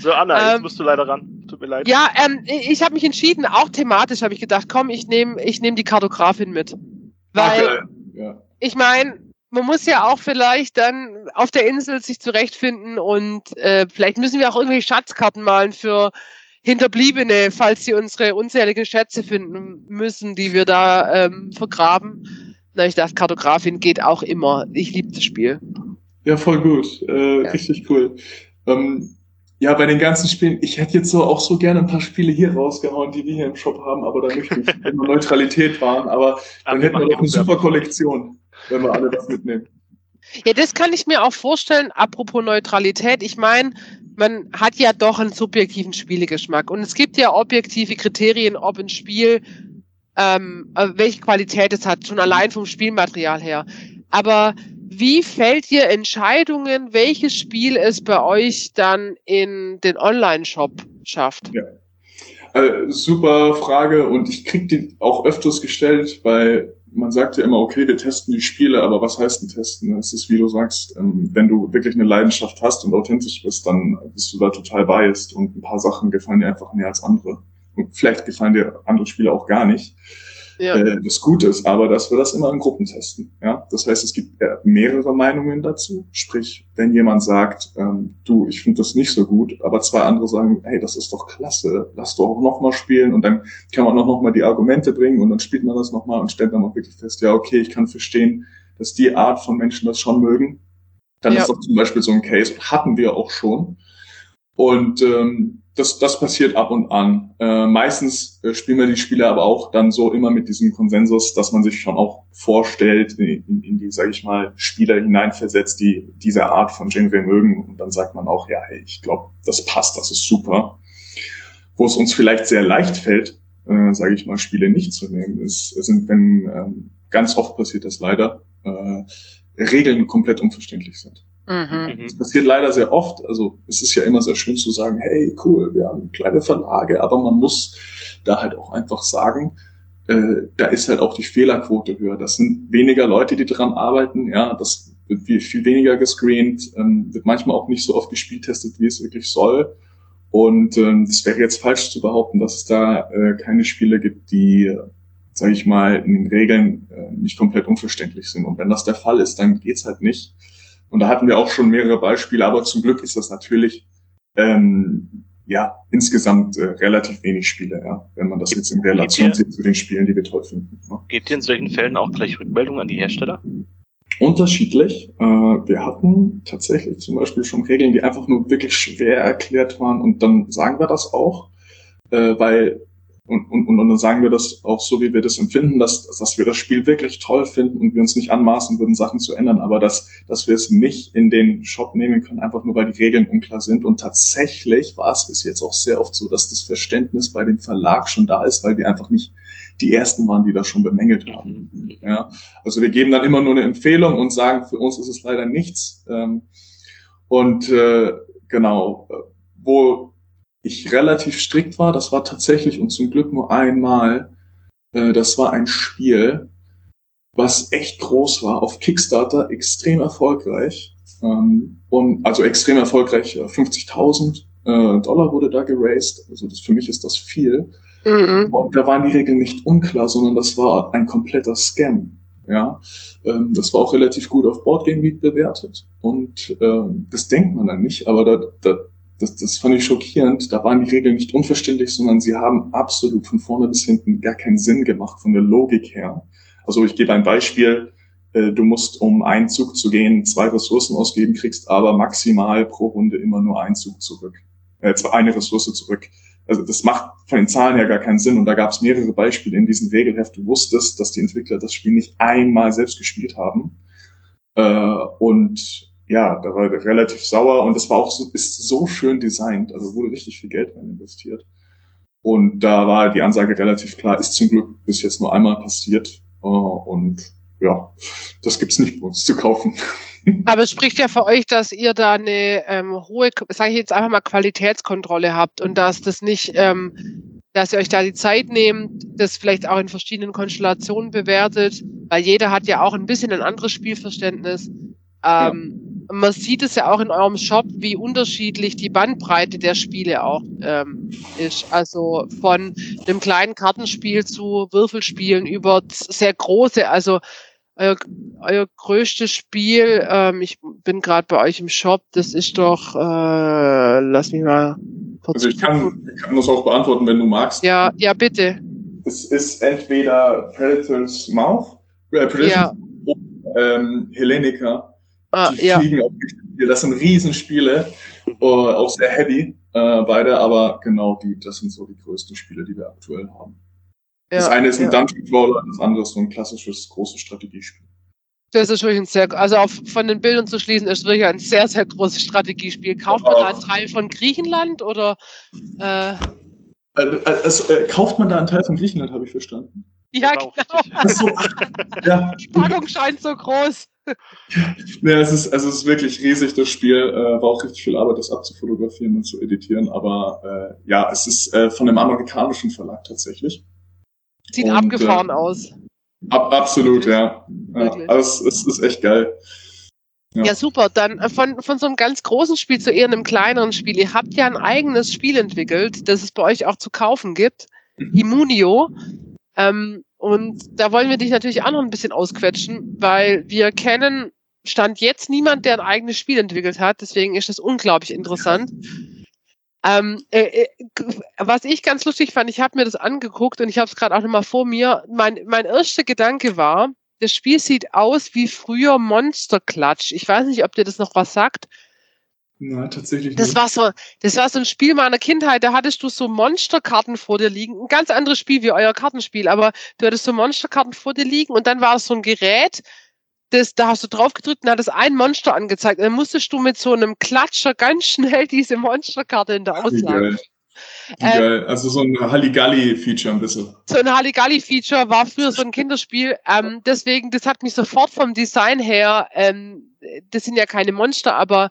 Speaker 3: So, Anna, ähm, jetzt musst du leider ran. Tut mir leid.
Speaker 2: Ja, ähm, ich habe mich entschieden, auch thematisch habe ich gedacht, komm, ich nehme ich nehm die Kartografin mit. Weil, okay. ja. ich meine, man muss ja auch vielleicht dann auf der Insel sich zurechtfinden und äh, vielleicht müssen wir auch irgendwelche Schatzkarten malen für Hinterbliebene, falls sie unsere unzähligen Schätze finden müssen, die wir da ähm, vergraben. Na, ich dachte, Kartografin geht auch immer. Ich liebe das Spiel.
Speaker 4: Ja, voll gut. Äh, ja. Richtig cool. Ähm, Ja, bei den ganzen Spielen, ich hätte jetzt so auch so gerne ein paar Spiele hier rausgehauen, die wir hier im Shop haben, aber da möchte ich <laughs> immer Neutralität wahren. Aber dann hätten wir doch eine super Kollektion, wenn wir alle das mitnehmen.
Speaker 2: Ja, das kann ich mir auch vorstellen. Apropos Neutralität, ich meine, man hat ja doch einen subjektiven Spielegeschmack und es gibt ja objektive Kriterien, ob ein Spiel ähm, äh, welche Qualität es hat, schon allein vom Spielmaterial her. Aber wie fällt ihr Entscheidungen, welches Spiel es bei euch dann in den Online-Shop schafft?
Speaker 4: Ja. Äh, super Frage und ich kriege die auch öfters gestellt, weil man sagt ja immer, okay, wir testen die Spiele, aber was heißt denn testen? Es ist, wie du sagst, ähm, wenn du wirklich eine Leidenschaft hast und authentisch bist, dann bist du da total biased und ein paar Sachen gefallen dir einfach mehr als andere. Und vielleicht gefallen dir andere Spiele auch gar nicht ja. äh, das Gute ist, aber dass wir das immer in Gruppen testen. Ja? Das heißt, es gibt äh, mehrere Meinungen dazu. Sprich, wenn jemand sagt, ähm, du, ich finde das nicht so gut, aber zwei andere sagen, hey, das ist doch klasse, lass doch auch nochmal spielen und dann kann man auch nochmal die Argumente bringen und dann spielt man das nochmal und stellt dann auch wirklich fest, ja, okay, ich kann verstehen, dass die Art von Menschen das schon mögen. Dann ja. ist doch zum Beispiel so ein Case, hatten wir auch schon. Und ähm, das, das passiert ab und an. Äh, meistens äh, spielen wir die Spiele aber auch dann so immer mit diesem Konsensus, dass man sich schon auch vorstellt, in, in, in die, sage ich mal, Spieler hineinversetzt, die diese Art von Genre mögen. Und dann sagt man auch, ja, hey, ich glaube, das passt, das ist super. Wo es uns vielleicht sehr leicht fällt, äh, sage ich mal, Spiele nicht zu nehmen, ist, sind, wenn ähm, ganz oft passiert das leider, äh, Regeln komplett unverständlich sind. Mhm. Das passiert leider sehr oft. Also es ist ja immer sehr schön zu sagen, hey, cool, wir haben kleine Verlage, aber man muss da halt auch einfach sagen, äh, da ist halt auch die Fehlerquote höher. Das sind weniger Leute, die dran arbeiten, ja, das wird viel, weniger gescreent, ähm, wird manchmal auch nicht so oft gespielt testet, wie es wirklich soll. Und ähm, das wäre jetzt falsch zu behaupten, dass es da äh, keine Spiele gibt, die, sage ich mal, in den Regeln äh, nicht komplett unverständlich sind. Und wenn das der Fall ist, dann geht's halt nicht. Und da hatten wir auch schon mehrere Beispiele, aber zum Glück ist das natürlich ähm, ja insgesamt äh, relativ wenig Spiele, ja, wenn man das jetzt in Relation sieht zu den Spielen, die wir toll finden.
Speaker 3: Ne? Gebt ihr in solchen Fällen auch gleich Rückmeldungen an die Hersteller?
Speaker 4: Unterschiedlich. Äh, wir hatten tatsächlich zum Beispiel schon Regeln, die einfach nur wirklich schwer erklärt waren und dann sagen wir das auch, äh, weil und, und, und dann sagen wir das auch so, wie wir das empfinden, dass, dass wir das Spiel wirklich toll finden und wir uns nicht anmaßen würden, Sachen zu ändern, aber dass, dass wir es nicht in den Shop nehmen können, einfach nur weil die Regeln unklar sind. Und tatsächlich war es bis jetzt auch sehr oft so, dass das Verständnis bei dem Verlag schon da ist, weil wir einfach nicht die ersten waren, die das schon bemängelt haben. Ja, also wir geben dann immer nur eine Empfehlung und sagen, für uns ist es leider nichts. Ähm, und äh, genau, wo ich relativ strikt war. Das war tatsächlich und zum Glück nur einmal. Äh, das war ein Spiel, was echt groß war, auf Kickstarter extrem erfolgreich. Ähm, und also extrem erfolgreich, 50.000 äh, äh, Dollar wurde da geraced. Also das, für mich ist das viel. Mhm. Und da waren die Regeln nicht unklar, sondern das war ein kompletter Scam. Ja, ähm, das war auch relativ gut auf Boardgame Geek bewertet und ähm, das denkt man dann nicht, aber da, da, das, das fand ich schockierend. Da waren die Regeln nicht unverständlich, sondern sie haben absolut von vorne bis hinten gar keinen Sinn gemacht von der Logik her. Also ich gebe ein Beispiel. Äh, du musst, um einen Zug zu gehen, zwei Ressourcen ausgeben, kriegst aber maximal pro Runde immer nur einen Zug zurück. Äh, eine Ressource zurück. Also das macht von den Zahlen her gar keinen Sinn. Und da gab es mehrere Beispiele in diesem Regelheft. Du wusstest, dass die Entwickler das Spiel nicht einmal selbst gespielt haben. Äh, und ja, da war relativ sauer und es war auch so, ist so schön designt, also wurde richtig viel Geld rein investiert. Und da war die Ansage relativ klar, ist zum Glück bis jetzt nur einmal passiert. Und ja, das gibt's nicht bei uns zu kaufen. <laughs>
Speaker 2: Aber es spricht ja für euch, dass ihr da eine ähm, hohe, sage ich jetzt einfach mal, Qualitätskontrolle habt und dass das nicht, ähm, dass ihr euch da die Zeit nehmt, das vielleicht auch in verschiedenen Konstellationen bewertet, weil jeder hat ja auch ein bisschen ein anderes Spielverständnis. Ähm, man sieht es ja auch in eurem Shop, wie unterschiedlich die Bandbreite der Spiele auch ähm, ist. Also von einem kleinen Kartenspiel zu Würfelspielen über sehr große, also euer, euer größtes Spiel, ähm, ich bin gerade bei euch im Shop, das ist doch, äh, lass mich mal
Speaker 4: kurz. Also ich kann, ich kann das auch beantworten, wenn du magst.
Speaker 2: Ja, ja, bitte.
Speaker 4: Es ist entweder Predator's Mouth, äh, Predators ja. oder ähm, Hellenica. Ah, die ja. fliegen auf die. Das sind Riesenspiele. äh, auch sehr heavy, äh, beide, aber genau, die, das sind so die größten Spiele, die wir aktuell haben. das eine ist ein ja. Dungeon Crawler, das andere ist so ein klassisches großes Strategiespiel.
Speaker 2: Das ist wirklich ein sehr, also auch von den Bildern zu schließen, ist wirklich ein sehr, sehr großes Strategiespiel. Kauft man da einen Teil von Griechenland oder?
Speaker 4: Äh, also, äh, kauft man da einen Teil von Griechenland, habe ich verstanden.
Speaker 2: Ja, genau. So, ja. Die Packung scheint so groß.
Speaker 4: Ja, es ist, also es ist wirklich riesig, das Spiel. Äh, war auch richtig viel Arbeit, das abzufotografieren und zu editieren. Aber äh, ja, es ist äh, von einem amerikanischen Verlag tatsächlich.
Speaker 2: Sieht und, abgefahren äh, aus.
Speaker 4: Ab, absolut, ja. ja also es, es ist echt geil.
Speaker 2: Ja. ja. super. Dann äh, von, von so einem ganz großen Spiel zu eher einem kleineren Spiel. Ihr habt ja ein eigenes Spiel entwickelt, das es bei euch auch zu kaufen gibt. Mhm. Immunio. Ähm, und da wollen wir dich natürlich auch noch ein bisschen ausquetschen, weil wir kennen Stand jetzt niemand, der ein eigenes Spiel entwickelt hat. Deswegen ist das unglaublich interessant. Ähm, äh, äh, was ich ganz lustig fand, ich habe mir das angeguckt und ich habe es gerade auch nochmal vor mir. Mein, mein erster Gedanke war, das Spiel sieht aus wie früher Monster Clutch. Ich weiß nicht, ob dir das noch was sagt.
Speaker 4: Na, tatsächlich
Speaker 2: das
Speaker 4: nicht.
Speaker 2: War so, das war so ein Spiel meiner Kindheit, da hattest du so Monsterkarten vor dir liegen. Ein ganz anderes Spiel wie euer Kartenspiel, aber du hattest so Monsterkarten vor dir liegen und dann war es so ein Gerät, das, da hast du drauf gedrückt und hat es ein Monster angezeigt. Und dann musstest du mit so einem Klatscher ganz schnell diese Monsterkarte in der Auslage.
Speaker 4: Ähm, also so ein Halligalli-Feature ein bisschen.
Speaker 2: So ein Halligalli-Feature war früher so ein Kinderspiel. Ähm, deswegen, das hat mich sofort vom Design her, ähm, das sind ja keine Monster, aber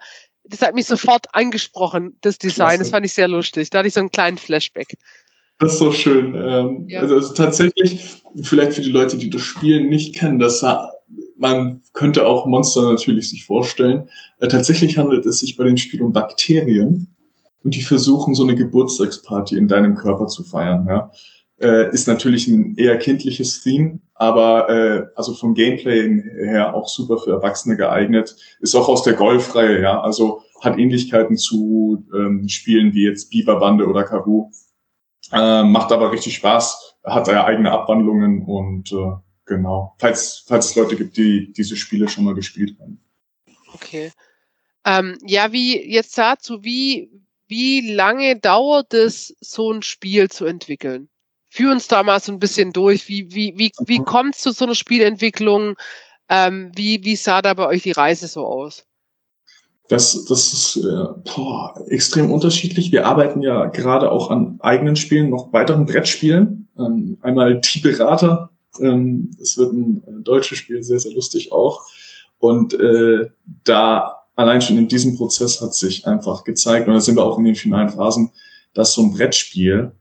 Speaker 2: das hat mich sofort angesprochen, das Design. Klasse. Das fand ich sehr lustig. Da hatte ich so einen kleinen Flashback.
Speaker 4: Das ist so schön. Ähm, ja. also, also, tatsächlich, vielleicht für die Leute, die das Spiel nicht kennen, das man könnte auch Monster natürlich sich vorstellen. Äh, tatsächlich handelt es sich bei dem Spiel um Bakterien und die versuchen so eine Geburtstagsparty in deinem Körper zu feiern. Ja. Äh, ist natürlich ein eher kindliches Theme, aber äh, also vom Gameplay her auch super für Erwachsene geeignet. Ist auch aus der Golfreihe, ja, also hat Ähnlichkeiten zu ähm, Spielen wie jetzt Biberbande oder Karoo. Äh, macht aber richtig Spaß, hat ja eigene Abwandlungen und äh, genau, falls, falls es Leute gibt, die diese Spiele schon mal gespielt haben.
Speaker 2: Okay. Ähm, ja, wie jetzt dazu, wie, wie lange dauert es, so ein Spiel zu entwickeln? Führ uns da mal so ein bisschen durch. Wie, wie, wie, wie mhm. kommt es zu so einer Spielentwicklung? Ähm, wie, wie sah da bei euch die Reise so aus?
Speaker 4: Das, das ist äh, boah, extrem unterschiedlich. Wir arbeiten ja gerade auch an eigenen Spielen, noch weiteren Brettspielen. Ähm, einmal Die Berater. Ähm, es wird ein äh, deutsches Spiel, sehr, sehr lustig auch. Und äh, da allein schon in diesem Prozess hat sich einfach gezeigt, und da sind wir auch in den finalen Phasen, dass so ein Brettspiel,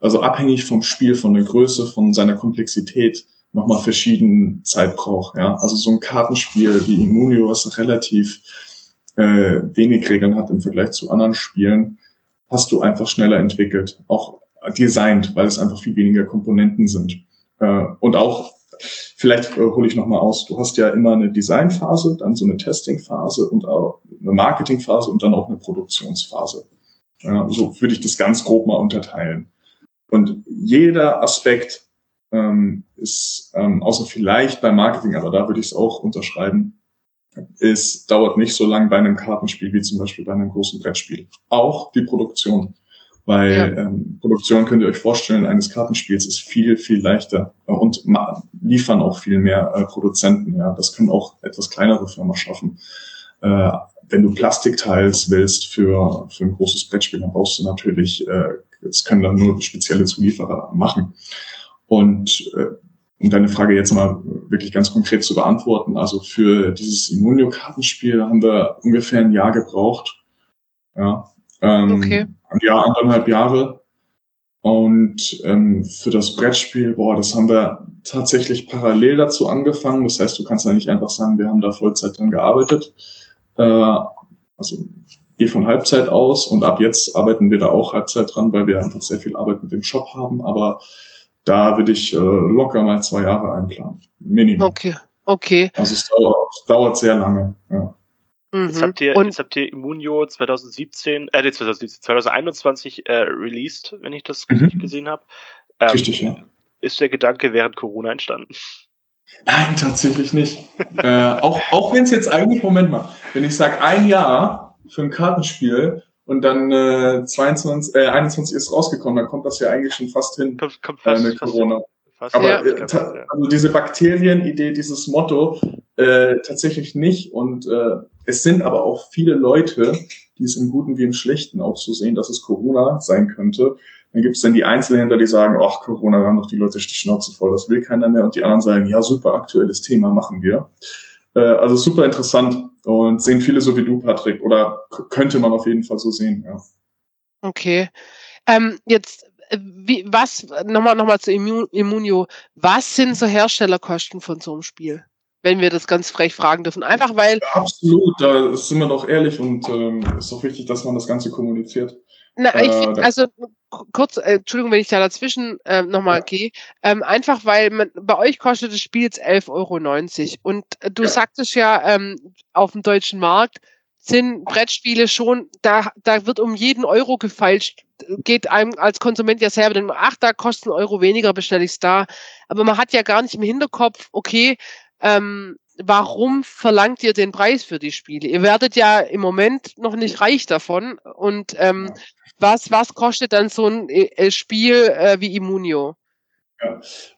Speaker 4: also abhängig vom Spiel, von der Größe, von seiner Komplexität, nochmal verschieden Zeit braucht. Ja? Also so ein Kartenspiel wie Immunio, was relativ äh, wenig Regeln hat im Vergleich zu anderen Spielen, hast du einfach schneller entwickelt, auch designt, weil es einfach viel weniger Komponenten sind. Äh, und auch Vielleicht äh, hole ich nochmal aus. Du hast ja immer eine Designphase, dann so eine Testingphase und auch eine Marketingphase und dann auch eine Produktionsphase. Ja, so würde ich das ganz grob mal unterteilen. Und jeder Aspekt ähm, ist, ähm, außer vielleicht beim Marketing, aber da würde ich es auch unterschreiben, es dauert nicht so lang bei einem Kartenspiel wie zum Beispiel bei einem großen Brettspiel. Auch die Produktion. Weil ja. ähm, Produktion könnt ihr euch vorstellen, eines Kartenspiels ist viel, viel leichter äh, und liefern auch viel mehr äh, Produzenten. Ja, Das können auch etwas kleinere Firmen schaffen. Äh, wenn du Plastikteils willst für, für ein großes Brettspiel, dann brauchst du natürlich, äh, das können dann nur spezielle Zulieferer machen. Und äh, um deine Frage jetzt mal wirklich ganz konkret zu beantworten, also für dieses Immunio-Kartenspiel haben wir ungefähr ein Jahr gebraucht. Ja, ähm, okay. Ein Jahr, anderthalb Jahre. Und ähm, für das Brettspiel, boah, das haben wir tatsächlich parallel dazu angefangen. Das heißt, du kannst ja nicht einfach sagen, wir haben da Vollzeit dran gearbeitet. Äh, also gehe von Halbzeit aus und ab jetzt arbeiten wir da auch Halbzeit dran, weil wir einfach sehr viel Arbeit mit dem Shop haben. Aber da würde ich äh, locker mal zwei Jahre einplanen. Minimum.
Speaker 2: Okay, okay.
Speaker 4: Also es dauert, es dauert sehr lange. Ja.
Speaker 3: Mhm. Jetzt, habt ihr, und jetzt habt ihr Immunio 2017, äh, 2017, 2021 äh, released, wenn ich das mhm. richtig gesehen habe.
Speaker 4: Ähm, richtig, ja.
Speaker 3: Ist der Gedanke während Corona entstanden?
Speaker 4: Nein, tatsächlich nicht. äh, auch auch wenn es jetzt eigentlich, Moment mal, wenn ich sage ein Jahr für ein Kartenspiel, und dann äh, 22, äh, 21 ist rausgekommen, dann kommt das ja eigentlich schon fast hin,
Speaker 3: Kommt, kommt fast,
Speaker 4: äh, mit
Speaker 3: fast,
Speaker 4: Corona.
Speaker 3: fast
Speaker 4: Aber
Speaker 2: Ja.
Speaker 4: äh, ta- also diese Bakterienidee, dieses Motto, äh, tatsächlich nicht. Und äh, es sind aber auch viele Leute, die es im Guten wie im Schlechten auch so sehen, dass es Corona sein könnte. Dann gibt es dann die Einzelhändler, die sagen, ach, Corona, da haben doch die Leute die Schnauze voll, das will keiner mehr. Und die anderen sagen, ja, super aktuelles Thema, machen wir. Äh, also super interessant und sehen viele so wie du, Patrick. Oder könnte man auf jeden Fall so sehen, ja.
Speaker 2: Okay. Ähm, jetzt, äh, wie, was, nochmal noch mal zu Immu- Immunio, was sind so Herstellerkosten von so einem Spiel? Wenn wir das ganz frech fragen dürfen. Einfach weil,
Speaker 4: Absolut, da sind wir doch ehrlich und ähm, ist doch wichtig, dass man das Ganze kommuniziert.
Speaker 2: Na, ich
Speaker 4: Äh,
Speaker 2: find, also kurz, äh, Entschuldigung, wenn ich da dazwischen äh, nochmal
Speaker 4: Ja.
Speaker 2: gehe, ähm, einfach weil man, bei euch kostet das Spiel jetzt 11,90 Euro und äh, du
Speaker 4: Ja.
Speaker 2: sagtest ja, ähm, auf dem deutschen Markt sind Brettspiele schon, da, da wird um jeden Euro gefeilscht, geht einem als Konsument ja selber, denn ach, da kostet ein Euro weniger, bestelle ich es da. Aber man hat ja gar nicht im Hinterkopf, okay, ähm, warum verlangt ihr den Preis für die Spiele? Ihr werdet ja im Moment noch nicht reich davon. Und ähm, was, was kostet dann so ein äh, Spiel äh, wie Immunio?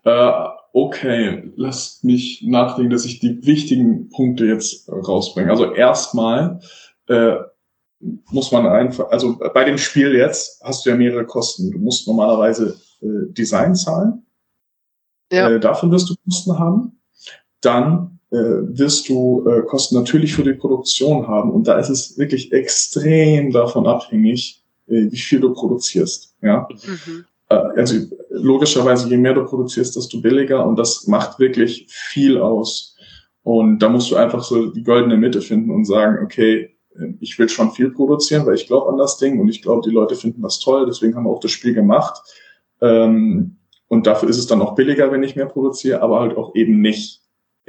Speaker 4: Äh, okay, lasst mich nachdenken, dass ich die wichtigen Punkte jetzt äh, rausbringe. Also erstmal äh, muss man einfach, also bei dem Spiel jetzt hast du ja mehrere Kosten. Du musst normalerweise äh, Design zahlen.
Speaker 2: Ja.
Speaker 4: Äh, dafür wirst du Kosten haben. Dann äh, wirst du äh, Kosten natürlich für die Produktion haben. Und da ist es wirklich extrem davon abhängig, äh, wie viel du produzierst. Ja.
Speaker 2: Mhm.
Speaker 4: Äh, also logischerweise, je mehr du produzierst, desto billiger und das macht wirklich viel aus. Und da musst du einfach so die goldene Mitte finden und sagen, okay, äh, ich will schon viel produzieren, weil ich glaube an das Ding und ich glaube, die Leute finden das toll, deswegen haben wir auch das Spiel gemacht. Ähm, und dafür ist es dann auch billiger, wenn ich mehr produziere, aber halt auch eben nicht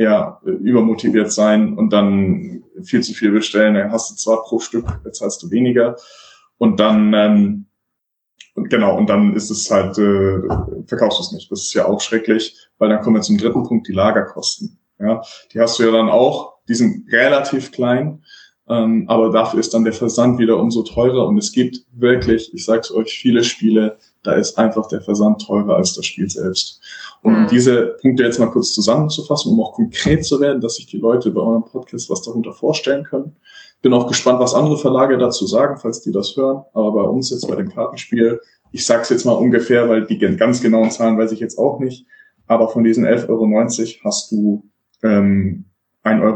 Speaker 4: ja, übermotiviert sein und dann viel zu viel bestellen. Dann hast du zwar pro Stück, zahlst du weniger. Und dann ähm, genau, und dann ist es halt, äh, verkaufst du es nicht. Das ist ja auch schrecklich, weil dann kommen wir zum dritten Punkt, die Lagerkosten. Ja, die hast du ja dann auch, die sind relativ klein, ähm, aber dafür ist dann der Versand wieder umso teurer und es gibt wirklich, ich sag's euch, viele Spiele, da ist einfach der Versand teurer als das Spiel selbst. Und um
Speaker 2: Mhm.
Speaker 4: diese Punkte jetzt mal kurz zusammenzufassen, um auch konkret zu werden, dass sich die Leute bei eurem Podcast was darunter vorstellen können. Bin auch gespannt, was andere Verlage dazu sagen, falls die das hören. Aber bei uns jetzt bei dem Kartenspiel, ich sag's jetzt mal ungefähr, weil die ganz genauen Zahlen weiß ich jetzt auch nicht. Aber von diesen 11,90 Euro hast du ähm, 1,90 Euro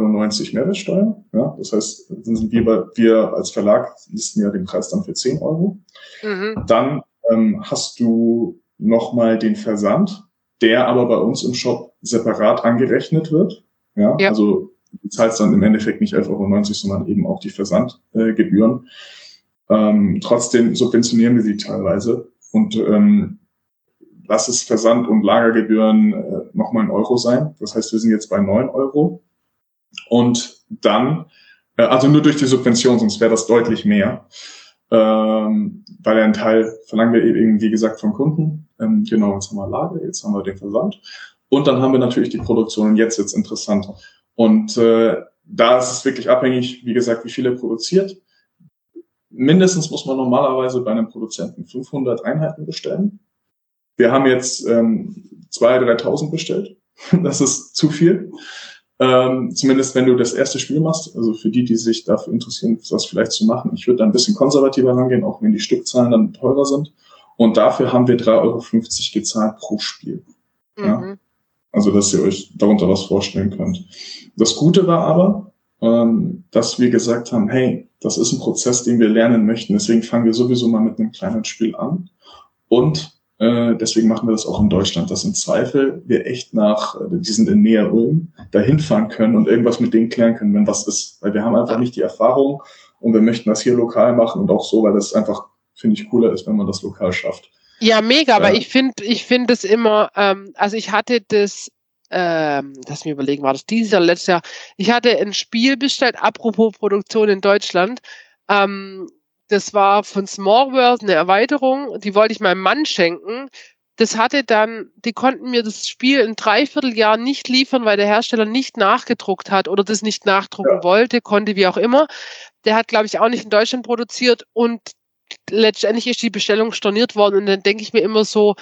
Speaker 4: Mehrwertsteuer. Ja, das heißt, sind wir, wir als Verlag listen ja den Preis dann für 10 Euro.
Speaker 2: Mhm.
Speaker 4: Dann ähm, hast du nochmal den Versand, der aber bei uns im Shop separat angerechnet wird. Ja,
Speaker 2: Ja.
Speaker 4: also du zahlst dann im Endeffekt nicht 11,90 Euro, sondern eben auch die Versandgebühren. Äh, Gebühren. ähm, trotzdem subventionieren wir sie teilweise und ähm, lass es Versand- und Lagergebühren äh, nochmal ein Euro sein. Das heißt, wir sind jetzt bei 9 Euro. Und dann, äh, also nur durch die Subvention, sonst wäre das deutlich mehr. Ähm, weil ein Teil verlangen wir eben, wie gesagt, vom Kunden. Ähm, genau, jetzt haben wir Lager, jetzt haben wir den Versand. Und dann haben wir natürlich die Produktion und jetzt wird's interessant. Und äh, da ist es wirklich abhängig, wie gesagt, wie viel er produziert. Mindestens muss man normalerweise bei einem Produzenten 500 Einheiten bestellen. Wir haben jetzt ähm, 2.000, 3.000 bestellt. <laughs> Das ist zu viel. Ähm, zumindest wenn du das erste Spiel machst, also für die, die sich dafür interessieren, das vielleicht zu machen. Ich würde da ein bisschen konservativer rangehen, auch wenn die Stückzahlen dann teurer sind. Und dafür haben wir 3,50 Euro gezahlt pro Spiel. Ja.
Speaker 2: Mhm.
Speaker 4: Also, dass ihr euch darunter was vorstellen könnt. Das Gute war aber, ähm, dass wir gesagt haben, hey, das ist ein Prozess, den wir lernen möchten. Deswegen fangen wir sowieso mal mit einem kleinen Spiel an. Und äh, deswegen machen wir das auch in Deutschland, dass im Zweifel wir echt nach, äh, die sind in Nähe Ulm, dahin fahren können und irgendwas mit denen klären können, wenn was ist. Weil wir haben einfach nicht die Erfahrung und wir möchten das hier lokal machen und auch so, weil das einfach, finde ich, cooler ist, wenn man das lokal schafft.
Speaker 2: Ja, mega, aber
Speaker 4: Ja.
Speaker 2: ich finde, ich finde es immer, ähm, also ich hatte das, ähm, lass mich überlegen, war das dieses Jahr, letztes Jahr, ich hatte ein Spiel bestellt, apropos Produktion in Deutschland, ähm, das war von Small World eine Erweiterung, die wollte ich meinem Mann schenken. Das hatte dann, die konnten mir das Spiel ein Dreivierteljahr nicht liefern, weil der Hersteller nicht nachgedruckt hat oder das nicht nachdrucken
Speaker 4: Ja.
Speaker 2: wollte, konnte, wie auch immer. der hat, glaube ich, auch nicht in Deutschland produziert und letztendlich ist die Bestellung storniert worden und dann denke ich mir immer so,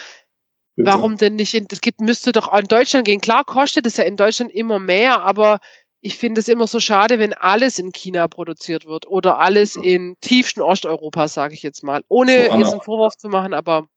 Speaker 2: Bitte? warum denn nicht in, das gibt, müsste doch auch in Deutschland gehen. Klar kostet es ja in Deutschland immer mehr, aber ich finde es immer so schade, wenn alles in China produziert wird oder alles in tiefsten Osteuropa, sage ich jetzt mal. Ohne so, jetzt einen Vorwurf zu machen, aber.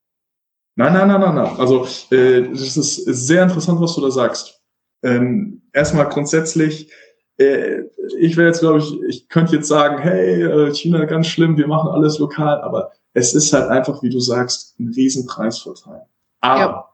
Speaker 4: Nein, nein, nein, nein, nein. Also äh, das ist sehr interessant, was du da sagst. Ähm, erstmal grundsätzlich, äh, ich wäre jetzt, glaube ich, ich könnte jetzt sagen, hey, äh, China ganz schlimm, wir machen alles lokal, aber es ist halt einfach, wie du sagst, ein Riesenpreisvorteil. Aber ja.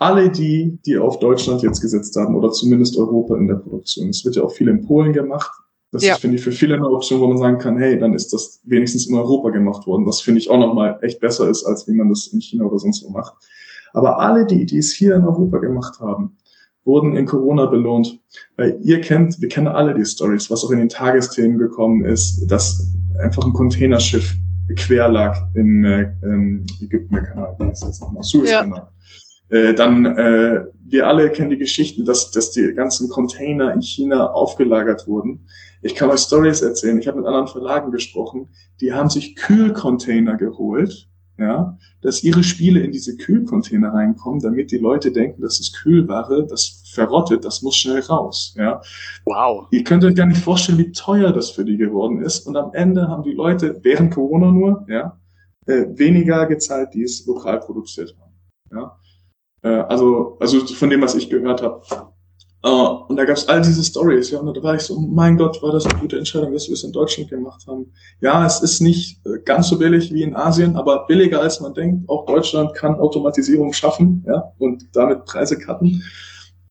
Speaker 4: Alle die, die auf Deutschland jetzt gesetzt haben oder zumindest Europa in der Produktion, es wird ja auch viel in Polen gemacht. Das ja. ist, finde ich, für viele eine Option, wo man sagen kann, hey, dann ist das wenigstens in Europa gemacht worden. Was finde ich auch nochmal echt besser ist, als wie man das in China oder sonst wo macht. Aber alle die, die es hier in Europa gemacht haben, wurden in Corona belohnt. Weil ihr kennt, wir kennen alle die Stories, was auch in den Tagesthemen gekommen ist, dass einfach ein Containerschiff quer lag in äh, Ägypten, der Kanal, wie heißt das nochmal, Suezkanal. Ja. Äh, dann, äh, wir alle kennen die Geschichte, dass, dass die ganzen Container in China aufgelagert wurden. Ich kann euch Stories erzählen. Ich habe mit anderen Verlagen gesprochen. Die haben sich Kühlcontainer geholt, ja, dass ihre Spiele in diese Kühlcontainer reinkommen, damit die Leute denken, das ist Kühlware, das verrottet, das muss schnell raus. Ja.
Speaker 3: Wow.
Speaker 4: Ihr könnt euch gar nicht vorstellen, wie teuer das für die geworden ist. Und am Ende haben die Leute, während Corona nur, ja, äh, weniger gezahlt, die es lokal produziert haben. Ja. Äh, also, also von dem, was ich gehört habe. Uh, und da gab es all diese Stories, ja, und da war ich so, mein Gott, war das eine gute Entscheidung, dass wir es in Deutschland gemacht haben. Ja, es ist nicht äh, ganz so billig wie in Asien, aber billiger als man denkt. Auch Deutschland kann Automatisierung schaffen, ja, und damit Preise cutten.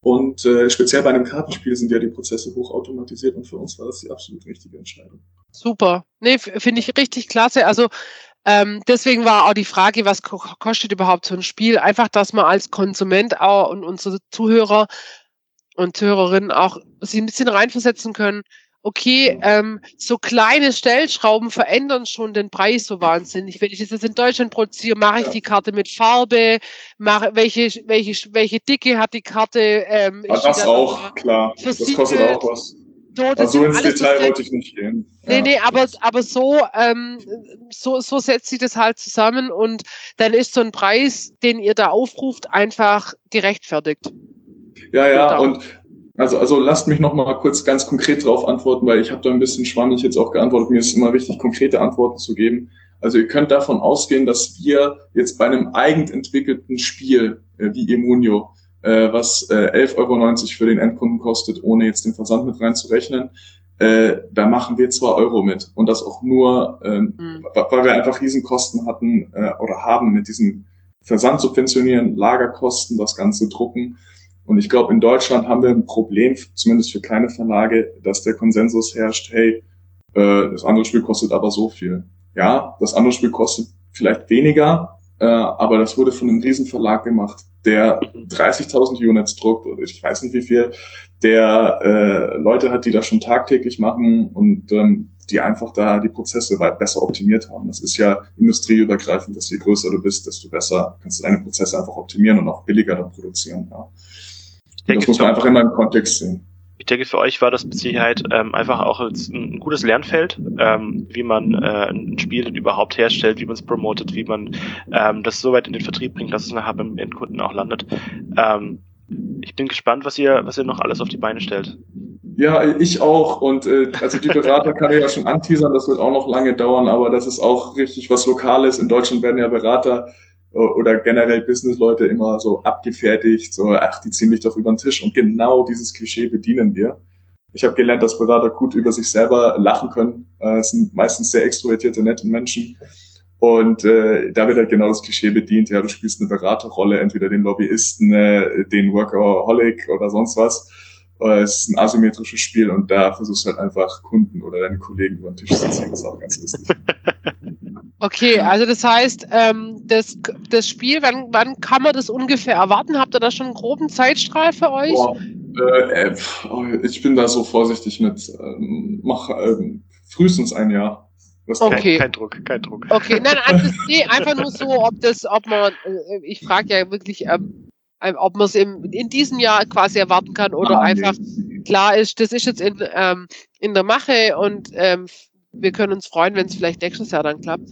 Speaker 4: Und äh, speziell bei einem Kartenspiel sind ja die Prozesse hochautomatisiert und für uns war das die absolut richtige Entscheidung.
Speaker 2: Super. Nee, finde ich richtig klasse. Also ähm, deswegen war auch die Frage, was kostet überhaupt so ein Spiel? Einfach, dass man als Konsument auch und unsere Zuhörer und Hörerinnen auch sich ein bisschen reinversetzen können. Okay, ähm, so kleine Stellschrauben verändern schon den Preis so wahnsinnig. Wenn ich das jetzt in Deutschland produziere, mache ich die Karte mit Farbe, mache welche welche welche Dicke hat die Karte?
Speaker 4: Ähm, ja, das auch klar. Das kostet auch was. So, also ins Detail wollte ich nicht gehen.
Speaker 2: Nee, ja. nee, aber, aber so, ähm, so, so setzt sich das halt zusammen und dann ist so ein Preis, den ihr da aufruft, einfach gerechtfertigt.
Speaker 4: Ja, ja, und also, also lasst mich noch mal kurz ganz konkret darauf antworten, weil ich habe da ein bisschen schwammig jetzt auch geantwortet. Mir ist immer wichtig, konkrete Antworten zu geben. Also ihr könnt davon ausgehen, dass wir jetzt bei einem eigen entwickelten Spiel äh, wie Emunio, äh, was äh, 11,90 Euro für den Endkunden kostet, ohne jetzt den Versand mit reinzurechnen, äh, da machen wir zwei Euro mit. Und das auch nur, ähm, mhm. weil wir einfach Riesenkosten hatten äh, oder haben mit diesem Versand subventionieren, Lagerkosten, das Ganze drucken. Und ich glaube, in Deutschland haben wir ein Problem, zumindest für kleine Verlage, dass der Konsensus herrscht, hey, äh, das andere Spiel kostet aber so viel. Ja, das andere Spiel kostet vielleicht weniger, äh, aber das wurde von einem Riesenverlag gemacht, der 30.000 Units druckt oder ich weiß nicht wie viel, der äh, Leute hat, die das schon tagtäglich machen und ähm, die einfach da die Prozesse weit besser optimiert haben. Das ist ja industrieübergreifend, dass je größer du bist, desto besser kannst du deine Prozesse einfach optimieren und auch billiger dann produzieren. Ja das muss man einfach immer im Kontext sehen.
Speaker 3: Denke, für euch war das mit Sicherheit ähm, einfach auch ein, gutes Lernfeld, ähm, wie man äh, ein Spiel überhaupt herstellt, wie man es promotet, wie man ähm, das so weit in den Vertrieb bringt, dass es nachher beim Endkunden auch landet. Ähm, ich bin gespannt, was ihr, was ihr noch alles auf die Beine stellt.
Speaker 4: Ja, ich auch. Und äh, also die Berater kann ich ja schon anteasern, das wird auch noch lange dauern, aber das ist auch richtig was Lokales. In Deutschland werden ja Berater oder generell Businessleute immer so abgefertigt, so, ach, die ziehen mich doch über den Tisch. Und genau dieses Klischee bedienen wir. Ich habe gelernt, dass Berater gut über sich selber lachen können. Äh, es sind meistens sehr extrovertierte, nette Menschen. Und äh, da wird halt genau das Klischee bedient. Ja, du spielst eine Beraterrolle, entweder den Lobbyisten, äh, den Workaholic oder sonst was. Äh, es ist ein asymmetrisches Spiel und da versuchst du halt einfach Kunden oder deine Kollegen über den Tisch zu ziehen. Das ist auch ganz lustig. <laughs>
Speaker 2: Okay, also das heißt, ähm, das, das Spiel, wann, wann kann man das ungefähr erwarten? Habt ihr da schon einen groben Zeitstrahl für euch? Boah,
Speaker 4: äh, äh, ich bin da so vorsichtig mit, ähm, mach ähm, frühestens ein Jahr.
Speaker 3: Das okay. Kein, kein, Druck, kein Druck.
Speaker 2: Okay, nein, <laughs> also, nee, einfach nur so, ob das, ob man, äh, ich frage ja wirklich, ähm, ob man es in diesem Jahr quasi erwarten kann oder ah, einfach nee. klar ist, das ist jetzt in, ähm, in der Mache und ähm, wir können uns freuen, wenn es vielleicht nächstes Jahr dann klappt.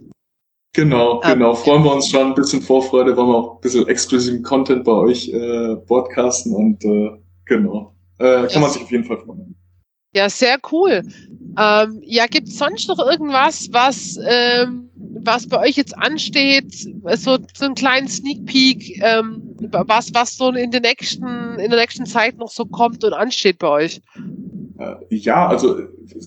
Speaker 4: Genau, ähm, genau. Freuen wir uns schon ein bisschen Vorfreude, wollen wir auch ein bisschen exklusiven Content bei euch äh, broadcasten und äh, genau. Äh, kann man sich auf jeden Fall freuen.
Speaker 2: Ja, sehr cool. Ähm, ja, gibt es sonst noch irgendwas, was, ähm, was bei euch jetzt ansteht? So, so einen kleinen Sneak Peek, ähm, was, was so in der nächsten, in der nächsten Zeit noch so kommt und ansteht bei euch?
Speaker 4: Äh, ja, also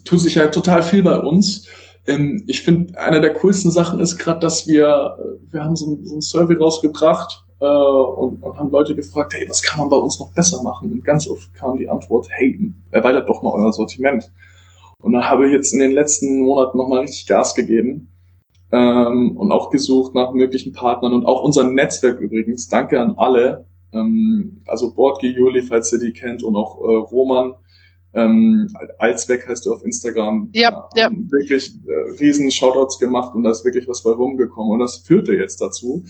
Speaker 4: tut sich ja total viel bei uns. Ähm, ich finde, eine der coolsten Sachen ist gerade, dass wir, äh, wir haben so, so ein Survey rausgebracht, äh, und, und haben Leute gefragt, hey, was kann man bei uns noch besser machen? Und ganz oft kam die Antwort, hey, erweitert doch mal euer Sortiment. Und dann habe ich jetzt in den letzten Monaten nochmal richtig Gas gegeben ähm, und auch gesucht nach möglichen Partnern und auch unser Netzwerk übrigens. Danke an alle. Ähm, also Bordge Juli, falls ihr die kennt, und auch äh, Roman. Ähm, Alsweg heißt du auf Instagram.
Speaker 2: Ja, ja.
Speaker 4: Wirklich äh, riesen Shoutouts gemacht und da ist wirklich was bei rumgekommen. Und das führte jetzt dazu,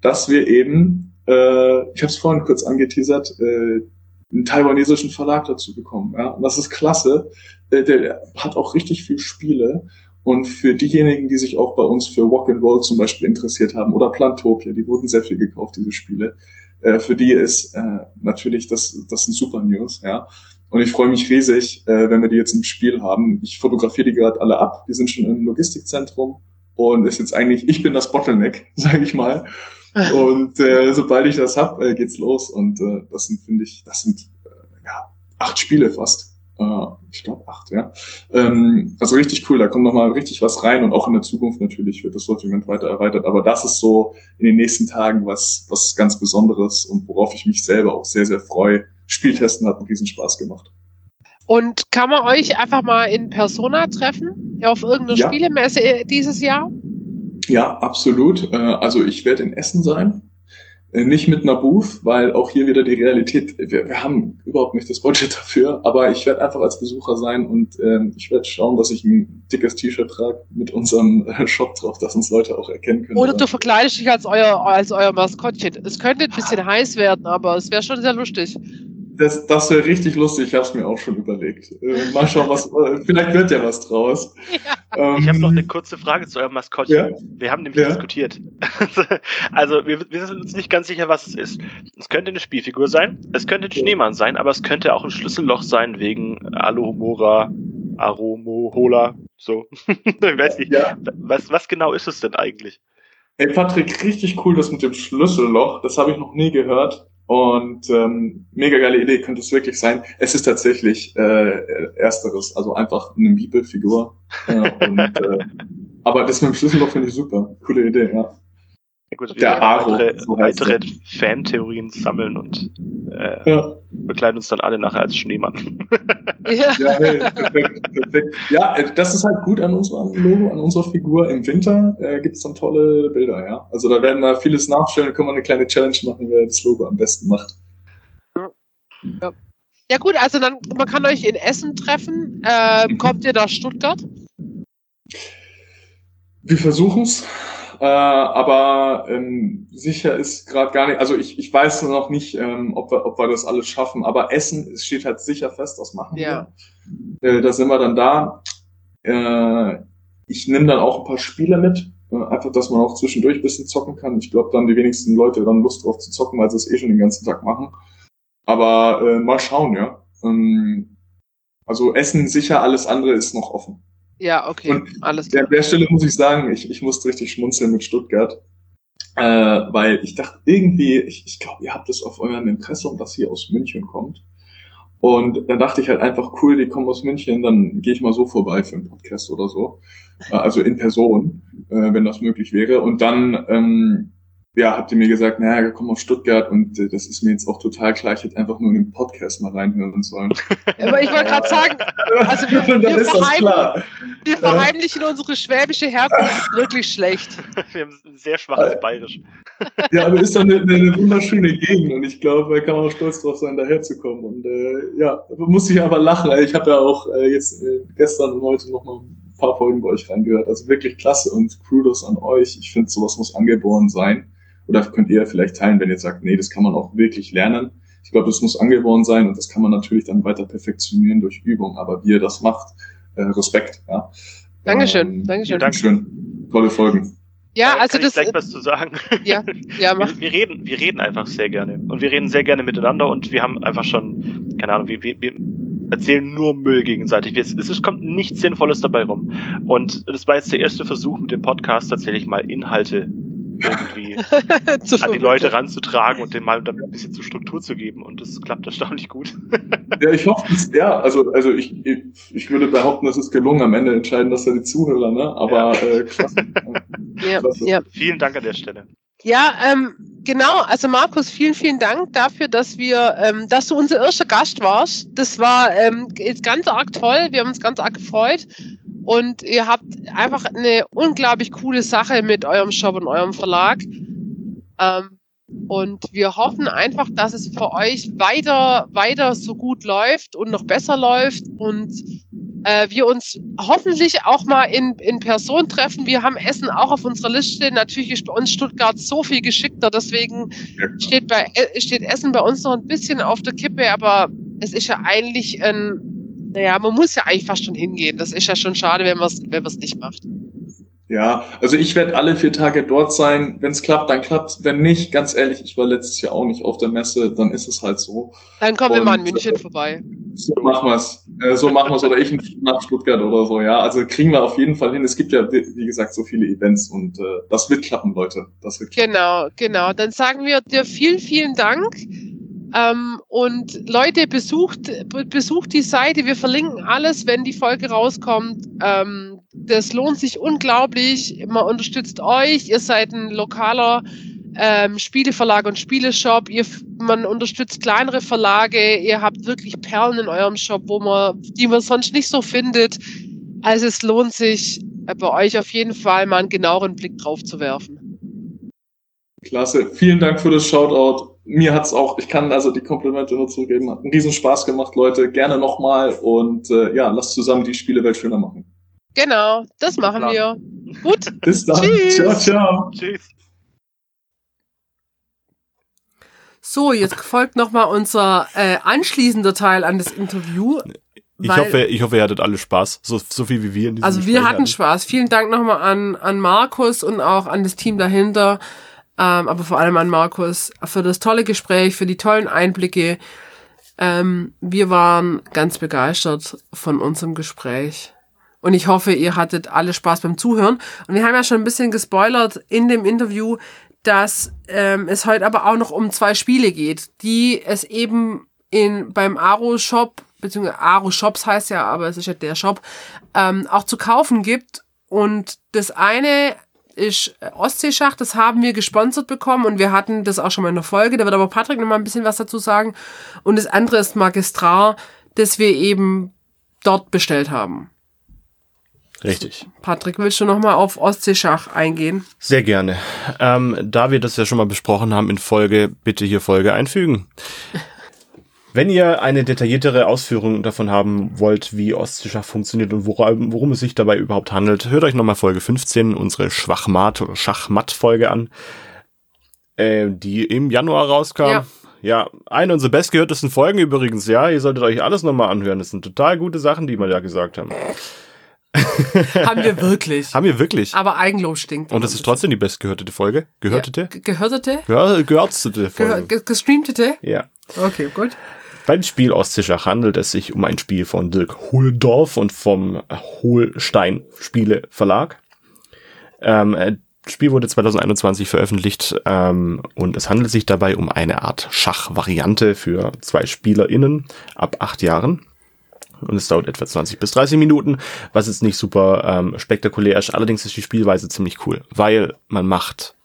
Speaker 4: dass wir eben, äh, ich habe es vorhin kurz angeteasert, äh, einen taiwanesischen Verlag dazu bekommen. Ja? Und das ist klasse. Äh, der hat auch richtig viel Spiele. Und für diejenigen, die sich auch bei uns für Walk and Roll zum Beispiel interessiert haben oder Plantopia, die wurden sehr viel gekauft, diese Spiele. Äh, für die ist äh, natürlich das, das sind super News, ja. Und ich freue mich riesig, äh, wenn wir die jetzt im Spiel haben. Ich fotografiere die gerade alle ab. Die sind schon im Logistikzentrum und ist jetzt eigentlich, ich bin das Bottleneck, <laughs> sage ich mal. Und äh, sobald ich das hab, äh, geht's los. Und äh, das sind, finde ich, das sind äh, ja acht Spiele fast. Äh, ich glaube acht, ja. Ähm, also richtig cool, da kommt nochmal richtig was rein und auch in der Zukunft natürlich wird das Sortiment weiter erweitert. Aber das ist so in den nächsten Tagen was, was ganz Besonderes und worauf ich mich selber auch sehr, sehr freue. Spieltesten hat einen riesen Spaß gemacht.
Speaker 2: Und kann man euch einfach mal in Persona treffen? Auf irgendeiner ja. Spielemesse äh, dieses Jahr?
Speaker 4: Ja, absolut. Äh, also ich werde in Essen sein. Äh, nicht mit einer Booth, weil auch hier wieder die Realität, wir, wir haben überhaupt nicht das Budget dafür, aber ich werde einfach als Besucher sein und ähm, ich werde schauen, dass ich ein dickes T-Shirt trage mit unserem äh, Shop drauf, dass uns Leute auch erkennen können.
Speaker 2: Oder du verkleidest dich als euer, als euer Maskottchen. Es könnte ein bisschen heiß werden, aber es wäre schon sehr lustig.
Speaker 4: Das, das wäre richtig lustig, ich habe es mir auch schon überlegt. Äh, mal schauen, was, äh, vielleicht wird ja was draus.
Speaker 3: Ja. Ähm, ich habe noch eine kurze Frage zu eurem Maskottchen. Ja? Wir haben nämlich ja? diskutiert. <laughs> also wir, wir, sind uns nicht ganz sicher, was es ist. Es könnte eine Spielfigur sein, es könnte ein Schneemann sein, aber es könnte auch ein Schlüsselloch sein wegen Alohomora, Aromohola, so. <laughs> ich weiß nicht. Ja. Was, was genau ist es denn eigentlich?
Speaker 4: Ey Patrick, richtig cool das mit dem Schlüsselloch. Das habe ich noch nie gehört. Und ähm, mega geile Idee könnte es wirklich sein. Es ist tatsächlich äh, ersteres, also einfach eine Bibelfigur. Äh, und, äh, <laughs> aber das mit dem Schlüsselloch finde ich super. Coole Idee, ja.
Speaker 3: Ja gut, der Aro, weitere, so weitere Fantheorien sammeln und äh, ja. bekleiden uns dann alle nachher als Schneemann. <laughs>
Speaker 4: ja, ja hey, perfekt, perfekt. Ja, äh, das ist halt gut an unserem Logo, an unserer Figur. Im Winter äh, gibt es dann tolle Bilder, ja. Also da werden wir vieles nachstellen, können wir eine kleine Challenge machen, wer das Logo am besten macht.
Speaker 2: Ja. Ja gut, also dann man kann euch in Essen treffen. Äh. Kommt ihr nach Stuttgart?
Speaker 4: Wir versuchen es. Äh, aber ähm, sicher ist gerade gar nicht, also ich, ich weiß noch nicht, ähm, ob, wir, ob wir das alles schaffen, aber Essen es steht halt sicher fest, das machen
Speaker 2: ja.
Speaker 4: wir. Äh, da sind wir dann da. Äh, ich nehme dann auch ein paar Spiele mit, äh, einfach, dass man auch zwischendurch ein bisschen zocken kann. Ich glaube, dann die wenigsten Leute dann Lust drauf zu zocken, weil sie es eh schon den ganzen Tag machen. Aber äh, mal schauen, ja. Ähm, also Essen sicher, alles andere ist noch offen.
Speaker 2: Ja, okay,
Speaker 4: und alles klar. An der Stelle muss ich sagen, ich, ich musste richtig schmunzeln mit Stuttgart, äh, weil ich dachte irgendwie, ich, ich glaube, ihr habt es auf eurem Impressum, dass ihr aus München kommt. Und dann dachte ich halt einfach, cool, die kommen aus München, dann gehe ich mal so vorbei für einen Podcast oder so. Äh, also in Person, äh, wenn das möglich wäre. Und dann ähm, ja, habt ihr mir gesagt, naja, komm aus Stuttgart und äh, das ist mir jetzt auch total klar, ich hätte einfach nur in den Podcast mal reinhören sollen.
Speaker 2: Aber ich wollte gerade sagen, also wir, <laughs> wir, verheim wir verheimlichen ja. unsere schwäbische Herkunft <laughs> wirklich schlecht.
Speaker 3: Wir haben ein sehr schwaches Bayerisch.
Speaker 4: Ja, aber ist doch eine, eine, wunderschöne Gegend und ich glaube, da kann man auch stolz drauf sein, daherzukommen. Und äh, ja, muss ich aber lachen. Ich habe ja auch äh, jetzt äh, gestern und heute noch mal ein paar Folgen bei euch reingehört. Also wirklich klasse und Kudos an euch. Ich finde, sowas muss angeboren sein. Oder könnt ihr vielleicht teilen, wenn ihr sagt, nee, das kann man auch wirklich lernen. Ich glaube, das muss angeboren sein und das kann man natürlich dann weiter perfektionieren durch Übung. Aber wie ihr das macht, äh, Respekt. Ja.
Speaker 2: Dankeschön,
Speaker 4: Ähm,
Speaker 2: Dankeschön.
Speaker 4: Dankeschön. Tolle Folgen.
Speaker 2: Ja, also
Speaker 3: kann ich
Speaker 2: das,
Speaker 3: gleich was zu sagen.
Speaker 2: ja, ja, mach.
Speaker 3: Wir, wir reden, wir reden einfach sehr gerne. Und wir reden sehr gerne miteinander und wir haben einfach schon, keine Ahnung, wir, wir, wir erzählen nur Müll gegenseitig. Es, es kommt nichts Sinnvolles dabei rum. Und das war jetzt der erste Versuch mit dem Podcast, tatsächlich mal Inhalte irgendwie <laughs>
Speaker 2: Zu
Speaker 3: an die Leute ranzutragen und denen mal ein bisschen zur Struktur zu geben. Und das klappt erstaunlich gut. <laughs>
Speaker 4: Ja, ich hoffe, es, ja, also, also ich, ich, würde behaupten, es ist gelungen. Am Ende entscheiden das ja die Zuhörer, ne? Aber äh, klasse. <laughs>
Speaker 2: Ja,
Speaker 4: Klasse.
Speaker 2: ja.
Speaker 3: Vielen Dank an der Stelle.
Speaker 2: Ja, ähm, genau. Also Markus, vielen, vielen Dank dafür, dass wir, ähm, dass du unser erster Gast warst. Das war ähm, ganz arg toll. Wir haben uns ganz arg gefreut. Und ihr habt einfach eine unglaublich coole Sache mit eurem Shop und eurem Verlag. Ähm, und wir hoffen einfach, dass es für euch weiter, weiter so gut läuft und noch besser läuft und äh, wir uns hoffentlich auch mal in, in Person treffen. Wir haben Essen auch auf unserer Liste. Natürlich ist bei uns Stuttgart so viel geschickter, deswegen
Speaker 4: Ja.
Speaker 2: steht, bei, äh, steht Essen bei uns noch ein bisschen auf der Kippe, aber es ist ja eigentlich ein, naja, man muss ja eigentlich fast schon hingehen. Das ist ja schon schade, wenn man es wenn man's nicht macht.
Speaker 4: Ja, also ich werde alle vier Tage dort sein. Wenn es klappt, dann klappt. Wenn nicht, ganz ehrlich, ich war letztes Jahr auch nicht auf der Messe, dann ist es halt so.
Speaker 2: Dann kommen wir mal in
Speaker 4: Und,
Speaker 2: München
Speaker 4: äh,
Speaker 2: vorbei.
Speaker 4: So machen wir's. Äh, so machen wir's oder ich nach Stuttgart oder so, ja. Also kriegen wir auf jeden Fall hin. Es gibt ja, wie gesagt, so viele Events und äh, das wird klappen, Leute. Das wird klappen.
Speaker 2: Genau, genau. Dann sagen wir dir vielen, vielen Dank. Ähm, und Leute, besucht, be- besucht die Seite. Wir verlinken alles, wenn die Folge rauskommt. Ähm, das lohnt sich unglaublich. Man unterstützt euch. Ihr seid ein lokaler ähm, Spieleverlag und Spieleshop. Ihr, man unterstützt kleinere Verlage. Ihr habt wirklich Perlen in eurem Shop, wo man, die man sonst nicht so findet. Also es lohnt sich äh, bei euch auf jeden Fall mal einen genaueren Blick drauf zu werfen.
Speaker 4: Klasse. Vielen Dank für das Shoutout. Mir hat's auch, ich kann also die Komplimente nur zurückgeben. Hat einen riesen Spaß gemacht, Leute. Gerne nochmal und äh, ja, lasst zusammen die Spielewelt schöner machen.
Speaker 2: Genau, das machen wir. Gut, <laughs>
Speaker 4: Bis dann.
Speaker 2: Tschüss.
Speaker 4: Ciao, ciao.
Speaker 3: Tschüss.
Speaker 2: so, jetzt folgt nochmal unser äh, anschließender Teil an das Interview.
Speaker 1: Ich
Speaker 2: Weil-
Speaker 1: hoffe, ich hoffe, ihr hattet alle Spaß, so, so viel wie wir in diesem
Speaker 2: Also wir
Speaker 1: Gespräch
Speaker 2: hatten Spaß. Vielen Dank nochmal an, an Markus und auch an das Team dahinter, ähm, aber vor allem an Markus für das tolle Gespräch, für die tollen Einblicke. Ähm, wir waren ganz begeistert von unserem Gespräch. Und ich hoffe, ihr hattet alle Spaß beim Zuhören. Und wir haben ja schon ein bisschen gespoilert in dem Interview, dass ähm, es heute aber auch noch um zwei Spiele geht, die es eben in beim Aro Shop beziehungsweise Aro Shops heißt ja, aber es ist ja der Shop ähm, auch zu kaufen gibt. Und das eine ist äh, Ostseeschacht, das haben wir gesponsert bekommen und wir hatten das auch schon mal in der Folge. Da wird aber Patrick noch mal ein bisschen was dazu sagen. Und das andere ist Magistrar, das wir eben dort bestellt haben.
Speaker 1: Richtig.
Speaker 2: Patrick, willst du noch mal auf Ostseeschach eingehen?
Speaker 1: Sehr gerne. Ähm, da wir das ja schon mal besprochen haben in Folge, bitte hier Folge einfügen. Wenn ihr eine detailliertere Ausführung davon haben wollt, wie Ostseeschach funktioniert und worum, worum es sich dabei überhaupt handelt, hört euch nochmal Folge 15, unsere Schwachmat- oder Schachmatt-Folge an, äh, die im Januar rauskam.
Speaker 2: Ja.
Speaker 1: Ja, eine unserer bestgehörtesten Folgen übrigens, ja. Ihr solltet euch alles nochmal anhören. Das sind total gute Sachen, die wir da gesagt haben. <laughs>
Speaker 2: haben wir wirklich.
Speaker 1: Haben wir wirklich.
Speaker 2: Aber Eigenlob stinkt.
Speaker 1: Und das ist trotzdem die bestgehörtete Folge. Gehörtete?
Speaker 2: Ja, gehörtete?
Speaker 1: Ja, gehörtete
Speaker 2: Gehör,
Speaker 1: Folge.
Speaker 2: ge- gestreamtete?
Speaker 1: Ja.
Speaker 2: Okay, gut.
Speaker 1: Beim Spiel Ostseeschach handelt es sich um ein Spiel von Dirk Hohldorf und vom Hohlstein Spiele Verlag. Ähm, äh, das Spiel wurde 2021 veröffentlicht ähm, und es handelt sich dabei um eine Art Schachvariante für zwei SpielerInnen ab acht Jahren. Und es dauert etwa 20 bis 30 Minuten, was jetzt nicht super ähm, spektakulär ist. Allerdings ist die Spielweise ziemlich cool, weil man macht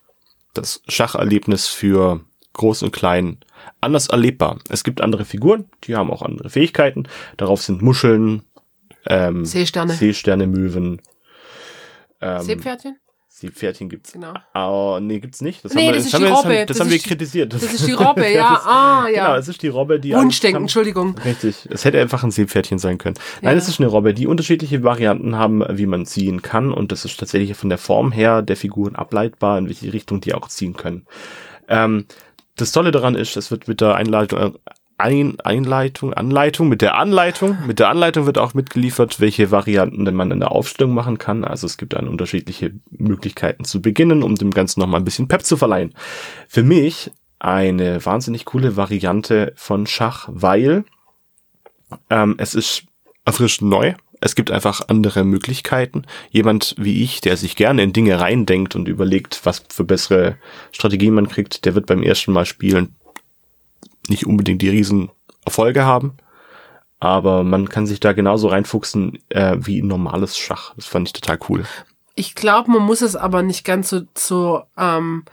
Speaker 1: das Schacherlebnis für Groß und Klein anders erlebbar. Es gibt andere Figuren, die haben auch andere Fähigkeiten. Darauf sind Muscheln, ähm,
Speaker 2: Seesterne.
Speaker 1: Seesterne, Möwen. Ähm,
Speaker 2: Seepferdchen?
Speaker 1: Seepferdchen gibt's.
Speaker 2: Genau.
Speaker 1: Oh, nee, gibt's nicht. Das
Speaker 2: Nee,
Speaker 1: haben wir,
Speaker 2: das ist
Speaker 1: haben
Speaker 2: die
Speaker 1: wir, das
Speaker 2: Robbe.
Speaker 1: Haben, das
Speaker 2: Das
Speaker 1: haben wir kritisiert.
Speaker 2: Das ist die <laughs> Robbe, ja.
Speaker 1: Das
Speaker 2: Ah,
Speaker 1: Genau,
Speaker 2: ja.
Speaker 1: es ist die Robbe, die
Speaker 2: Wunschdenken, Entschuldigung.
Speaker 1: Richtig. Es hätte einfach ein Seepferdchen sein können. Nein,
Speaker 2: Ja.
Speaker 1: es ist eine Robbe, die unterschiedliche Varianten haben, wie man ziehen kann. Und das ist tatsächlich von der Form her der Figuren ableitbar, in welche Richtung die auch ziehen können. Ähm, das Tolle daran ist, es wird mit der Einleitung, Ein Einleitung, Anleitung, mit der Anleitung, mit der Anleitung wird auch mitgeliefert, welche Varianten denn man in der Aufstellung machen kann. Also es gibt dann unterschiedliche Möglichkeiten zu beginnen, um dem Ganzen nochmal ein bisschen Pep zu verleihen. Für mich eine wahnsinnig coole Variante von Schach, weil ähm, es ist erfrischend neu. Es gibt einfach andere Möglichkeiten. Jemand wie ich, der sich gerne in Dinge reindenkt und überlegt, was für bessere Strategien man kriegt, der wird beim ersten Mal spielen nicht unbedingt die riesen Erfolge haben. Aber man kann sich da genauso reinfuchsen äh, wie normales Schach. Das fand ich total cool.
Speaker 2: Ich glaube, man muss es aber nicht ganz so, so ähm,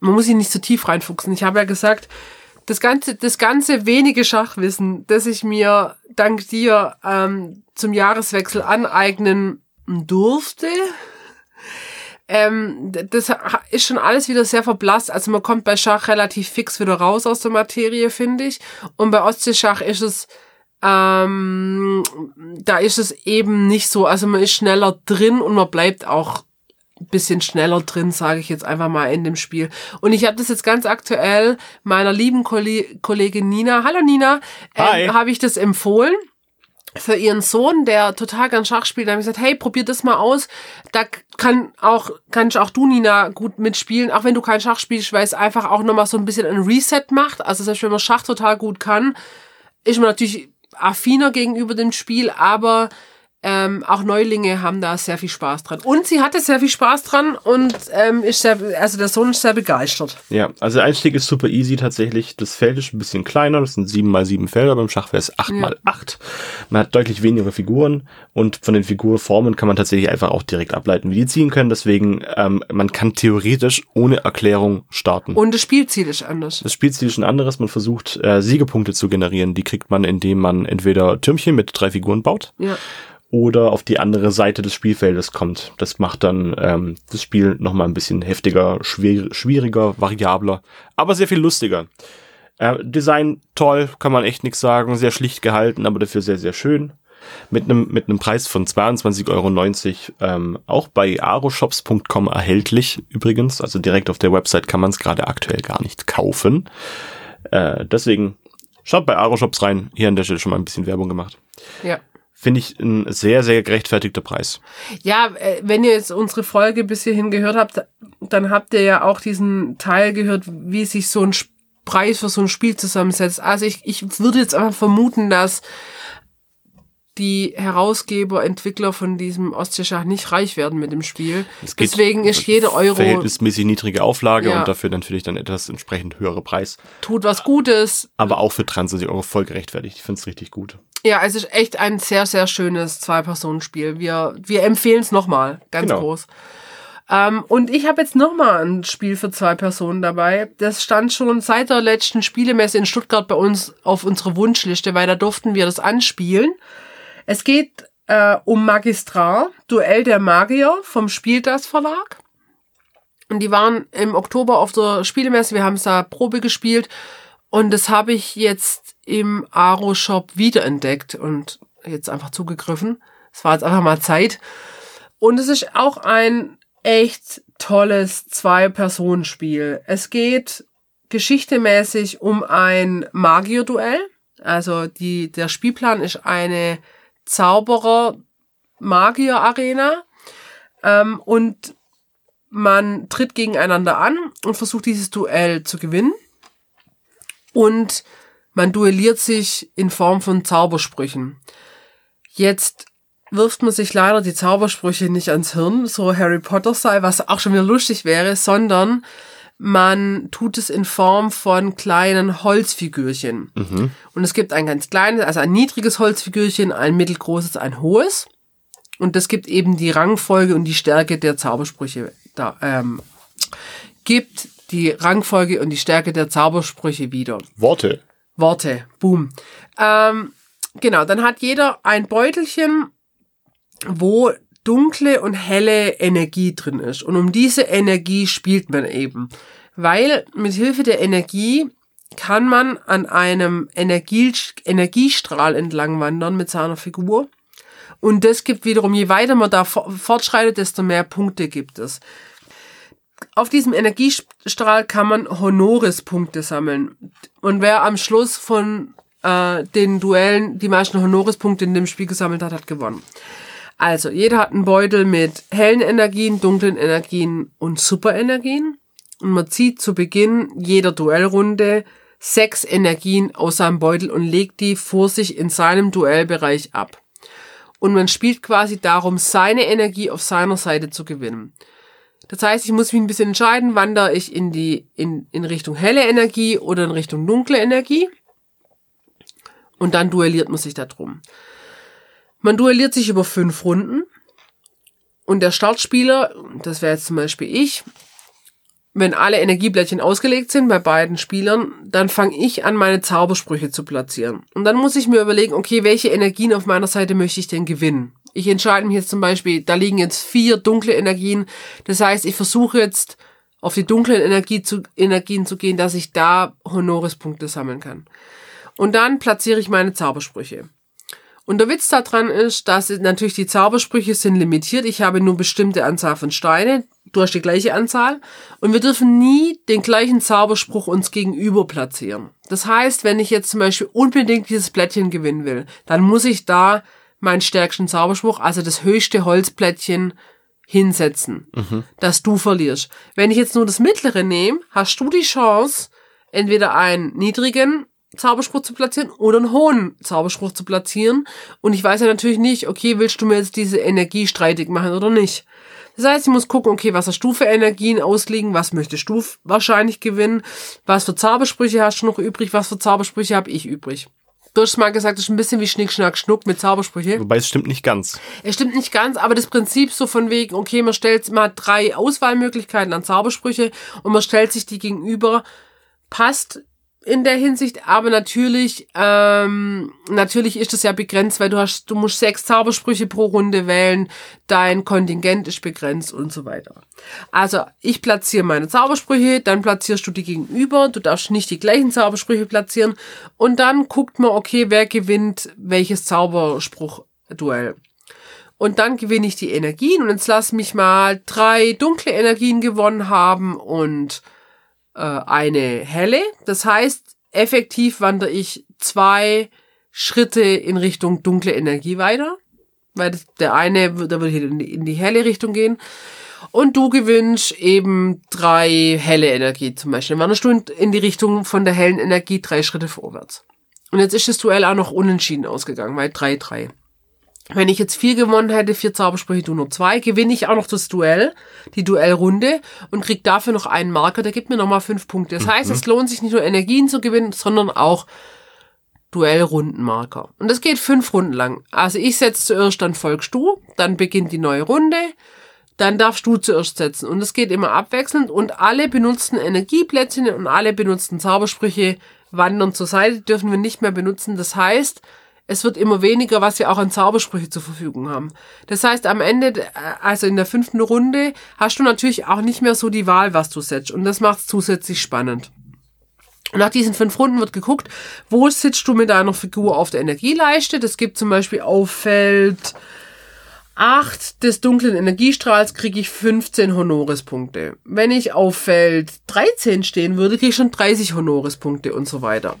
Speaker 2: man muss sich nicht so tief reinfuchsen. Ich habe ja gesagt, das ganze, das ganze wenige Schachwissen, das ich mir dank dir ähm, zum Jahreswechsel aneignen durfte, ähm, das ist schon alles wieder sehr verblasst. Also man kommt bei Schach relativ fix wieder raus aus der Materie, finde ich. Und bei Ostseeschach ist es, ähm, da ist es eben nicht so. Also man ist schneller drin und man bleibt auch bisschen schneller drin, sage ich jetzt einfach mal in dem Spiel. Und ich habe das jetzt ganz aktuell meiner lieben Kollegin Nina, hallo Nina, ähm, habe ich das empfohlen für ihren Sohn, der total gern Schach spielt, habe ich gesagt, hey, probier das mal aus. Da kann auch, kannst auch du, Nina, gut mitspielen, auch wenn du kein Schach spielst, weil es einfach auch nochmal so ein bisschen ein Reset macht. Also selbst wenn man Schach total gut kann, ist man natürlich affiner gegenüber dem Spiel, aber ähm, auch Neulinge haben da sehr viel Spaß dran. Und sie hatte sehr viel Spaß dran und ähm, ist sehr, also der Sohn ist sehr begeistert.
Speaker 1: Ja, also der Einstieg ist super easy tatsächlich. Das Feld ist ein bisschen kleiner, das sind sieben mal sieben Felder, beim Schach wäre es acht ja. mal acht. Man hat deutlich weniger Figuren und von den Figurformen kann man tatsächlich einfach auch direkt ableiten, wie die ziehen können. Deswegen, ähm, man kann theoretisch ohne Erklärung starten.
Speaker 2: Und das Spielziel ist anders.
Speaker 1: Das Spielziel ist ein anderes. Man versucht, äh, Siegepunkte zu generieren. Die kriegt man, indem man entweder Türmchen mit drei Figuren baut.
Speaker 2: Ja
Speaker 1: oder auf die andere Seite des Spielfeldes kommt. Das macht dann ähm, das Spiel nochmal ein bisschen heftiger, schwer, schwieriger, variabler, aber sehr viel lustiger. Äh, Design toll, kann man echt nichts sagen, sehr schlicht gehalten, aber dafür sehr, sehr schön. Mit einem mit Preis von 22,90 Euro ähm, auch bei aroshops.com erhältlich übrigens. Also direkt auf der Website kann man es gerade aktuell gar nicht kaufen. Äh, deswegen schaut bei Aroshops rein. Hier an der Stelle schon mal ein bisschen Werbung gemacht.
Speaker 2: Ja
Speaker 1: finde ich ein sehr, sehr gerechtfertigter Preis.
Speaker 2: Ja, äh, wenn ihr jetzt unsere Folge bis hierhin gehört habt, dann habt ihr ja auch diesen Teil gehört, wie sich so ein Preis für so ein Spiel zusammensetzt. Also ich, ich würde jetzt einfach vermuten, dass die Herausgeber, Entwickler von diesem Ostseeschach nicht reich werden mit dem Spiel. Deswegen ist jeder Euro
Speaker 1: verhältnismäßig niedrige Auflage ja. und dafür natürlich dann etwas entsprechend höhere Preis.
Speaker 2: Tut was Gutes.
Speaker 1: Aber auch für 23 Euro voll gerechtfertigt. Ich finde es richtig gut.
Speaker 2: Ja, es ist echt ein sehr, sehr schönes Zwei-Personen-Spiel. Wir, wir empfehlen es nochmal, ganz genau. groß. Ähm, und ich habe jetzt nochmal ein Spiel für zwei Personen dabei. Das stand schon seit der letzten Spielemesse in Stuttgart bei uns auf unserer Wunschliste, weil da durften wir das anspielen. Es geht äh, um Magistrar, Duell der Magier vom Spieldas Verlag. Und die waren im Oktober auf der Spielemesse. Wir haben es da Probe gespielt. Und das habe ich jetzt im Aro-Shop wiederentdeckt und jetzt einfach zugegriffen. Es war jetzt einfach mal Zeit. Und es ist auch ein echt tolles Zwei-Personen-Spiel. Es geht geschichtemäßig um ein Magier-Duell. Also die, der Spielplan ist eine Zauberer-Magier-Arena. Ähm, und man tritt gegeneinander an und versucht dieses Duell zu gewinnen. Und man duelliert sich in Form von Zaubersprüchen. Jetzt wirft man sich leider die Zaubersprüche nicht ans Hirn, so Harry Potter sei, was auch schon wieder lustig wäre, sondern man tut es in Form von kleinen Holzfigürchen. Mhm. Und es gibt ein ganz kleines, also ein niedriges Holzfigürchen, ein mittelgroßes, ein hohes. Und das gibt eben die Rangfolge und die Stärke der Zaubersprüche da, ähm, gibt die Rangfolge und die Stärke der Zaubersprüche wieder.
Speaker 1: Worte.
Speaker 2: Worte. Boom. Ähm, genau, dann hat jeder ein Beutelchen, wo dunkle und helle Energie drin ist. Und um diese Energie spielt man eben. Weil mit Hilfe der Energie kann man an einem Energie, Energiestrahl entlang wandern mit seiner Figur. Und das gibt wiederum, je weiter man da fortschreitet, desto mehr Punkte gibt es. auf diesem Energiestrahl kann man Honoris-Punkte sammeln. Und wer am Schluss von äh, den Duellen die meisten Honoris-Punkte in dem Spiel gesammelt hat, hat gewonnen. Also, jeder hat einen Beutel mit hellen Energien, dunklen Energien und Superenergien. Und man zieht zu Beginn jeder Duellrunde sechs Energien aus seinem Beutel und legt die vor sich in seinem Duellbereich ab. Und man spielt quasi darum, seine Energie auf seiner Seite zu gewinnen. Das heißt, ich muss mich ein bisschen entscheiden, wandere ich in die, in, in Richtung helle Energie oder in Richtung dunkle Energie. Und dann duelliert man sich darum. Man duelliert sich über fünf Runden. Und der Startspieler, das wäre jetzt zum Beispiel ich, wenn alle Energieblättchen ausgelegt sind bei beiden Spielern, dann fange ich an, meine Zaubersprüche zu platzieren. Und dann muss ich mir überlegen, okay, welche Energien auf meiner Seite möchte ich denn gewinnen? Ich entscheide mich jetzt zum Beispiel, da liegen jetzt vier dunkle Energien. Das heißt, ich versuche jetzt auf die dunklen Energie zu, Energien zu gehen, dass ich da Honoris-Punkte sammeln kann. Und dann platziere ich meine Zaubersprüche. Und der Witz daran ist, dass natürlich die Zaubersprüche sind limitiert. Ich habe nur bestimmte Anzahl von Steine. Du hast die gleiche Anzahl. Und wir dürfen nie den gleichen Zauberspruch uns gegenüber platzieren. Das heißt, wenn ich jetzt zum Beispiel unbedingt dieses Blättchen gewinnen will, dann muss ich da meinen stärksten Zauberspruch, also das höchste Holzplättchen, hinsetzen, mhm. dass du verlierst. Wenn ich jetzt nur das mittlere nehme, hast du die Chance, entweder einen niedrigen Zauberspruch zu platzieren oder einen hohen Zauberspruch zu platzieren. Und ich weiß ja natürlich nicht, okay, willst du mir jetzt diese Energie streitig machen oder nicht? Das heißt, ich muss gucken, okay, was hast du für Energien ausliegen, was möchtest du wahrscheinlich gewinnen, was für Zaubersprüche hast du noch übrig, was für Zaubersprüche habe ich übrig. Du hast mal gesagt, das ist ein bisschen wie Schnick, Schnack, Schnuck mit Zaubersprüche.
Speaker 1: Wobei es stimmt nicht ganz.
Speaker 2: Es stimmt nicht ganz, aber das Prinzip so von wegen, okay, man stellt mal drei Auswahlmöglichkeiten an Zaubersprüche und man stellt sich die gegenüber, passt in der Hinsicht, aber natürlich, ähm, natürlich ist das ja begrenzt, weil du hast, du musst sechs Zaubersprüche pro Runde wählen, dein Kontingent ist begrenzt und so weiter. Also ich platziere meine Zaubersprüche, dann platzierst du die gegenüber, du darfst nicht die gleichen Zaubersprüche platzieren und dann guckt man, okay, wer gewinnt welches Zauberspruch-Duell. Und dann gewinne ich die Energien und jetzt lass mich mal drei dunkle Energien gewonnen haben und äh, eine helle. Das heißt, effektiv wandere ich zwei Schritte in Richtung dunkle Energie weiter. Weil der eine, da würde ich in die, helle Richtung gehen. Und du gewinnst eben drei helle Energie zum Beispiel. Dann wanderst du in, in die Richtung von der hellen Energie drei Schritte vorwärts. Und jetzt ist das Duell auch noch unentschieden ausgegangen, weil 3-3. Wenn ich jetzt vier gewonnen hätte, vier Zaubersprüche, du nur zwei, gewinne ich auch noch das Duell, die Duellrunde und krieg dafür noch einen Marker, der gibt mir nochmal fünf Punkte. Das heißt, mhm. es lohnt sich nicht nur Energien zu gewinnen, sondern auch Duellrundenmarker. Und das geht fünf Runden lang. Also ich setze zuerst, dann folgst du, dann beginnt die neue Runde, dann darfst du zuerst setzen. Und es geht immer abwechselnd und alle benutzten Energieplättchen und alle benutzten Zaubersprüche wandern zur Seite, dürfen wir nicht mehr benutzen. Das heißt, es wird immer weniger, was wir auch an Zaubersprüche zur Verfügung haben. Das heißt, am Ende, äh, also in der fünften Runde, hast du natürlich auch nicht mehr so die Wahl, was du setzt. Und das macht es zusätzlich spannend. Nach diesen fünf Runden wird geguckt, wo sitzt du mit deiner Figur auf der Energieleiste. Das gibt zum Beispiel auf Feld 8 des dunklen Energiestrahls kriege ich 15 Honoris-Punkte. Wenn ich auf Feld 13 stehen würde, kriege ich schon 30 Honoris-Punkte und so weiter.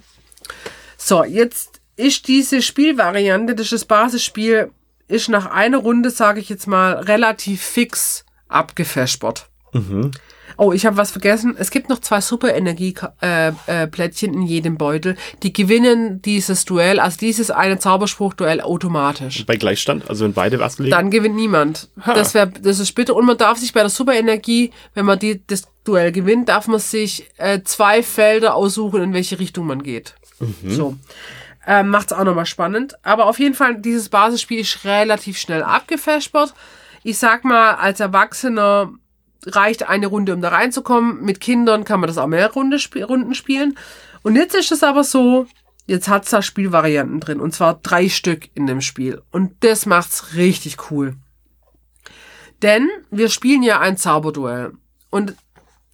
Speaker 2: So, jetzt ist diese Spielvariante, das ist das Basisspiel, ist nach einer Runde, sage ich jetzt mal, relativ fix abgefespert. Mhm. Oh, ich habe was vergessen. Es gibt noch zwei super Energieplättchen äh, äh, in jedem Beutel. Die gewinnen dieses Duell, also dieses eine Zauberspruch-Duell automatisch.
Speaker 1: Bei Gleichstand, also wenn beide was legen?
Speaker 2: Dann gewinnt niemand. Ha. Das wäre, das ist bitter. Und man darf sich bei der Superenergie, wenn man die, das Duell gewinnt, darf man sich äh, zwei Felder aussuchen, in welche Richtung man geht. Mhm. So ähm, macht es auch nochmal spannend. Aber auf jeden Fall, dieses Basisspiel ist relativ schnell abgefespert. Ich sag mal, als Erwachsener reicht eine Runde, um da reinzukommen. Mit Kindern kann man das auch mehr Runde, Runden spielen. Und jetzt ist es aber so, jetzt hat's da Spielvarianten drin. Und zwar drei Stück in dem Spiel. Und das macht's richtig cool. Denn wir spielen ja ein Zauberduell. Und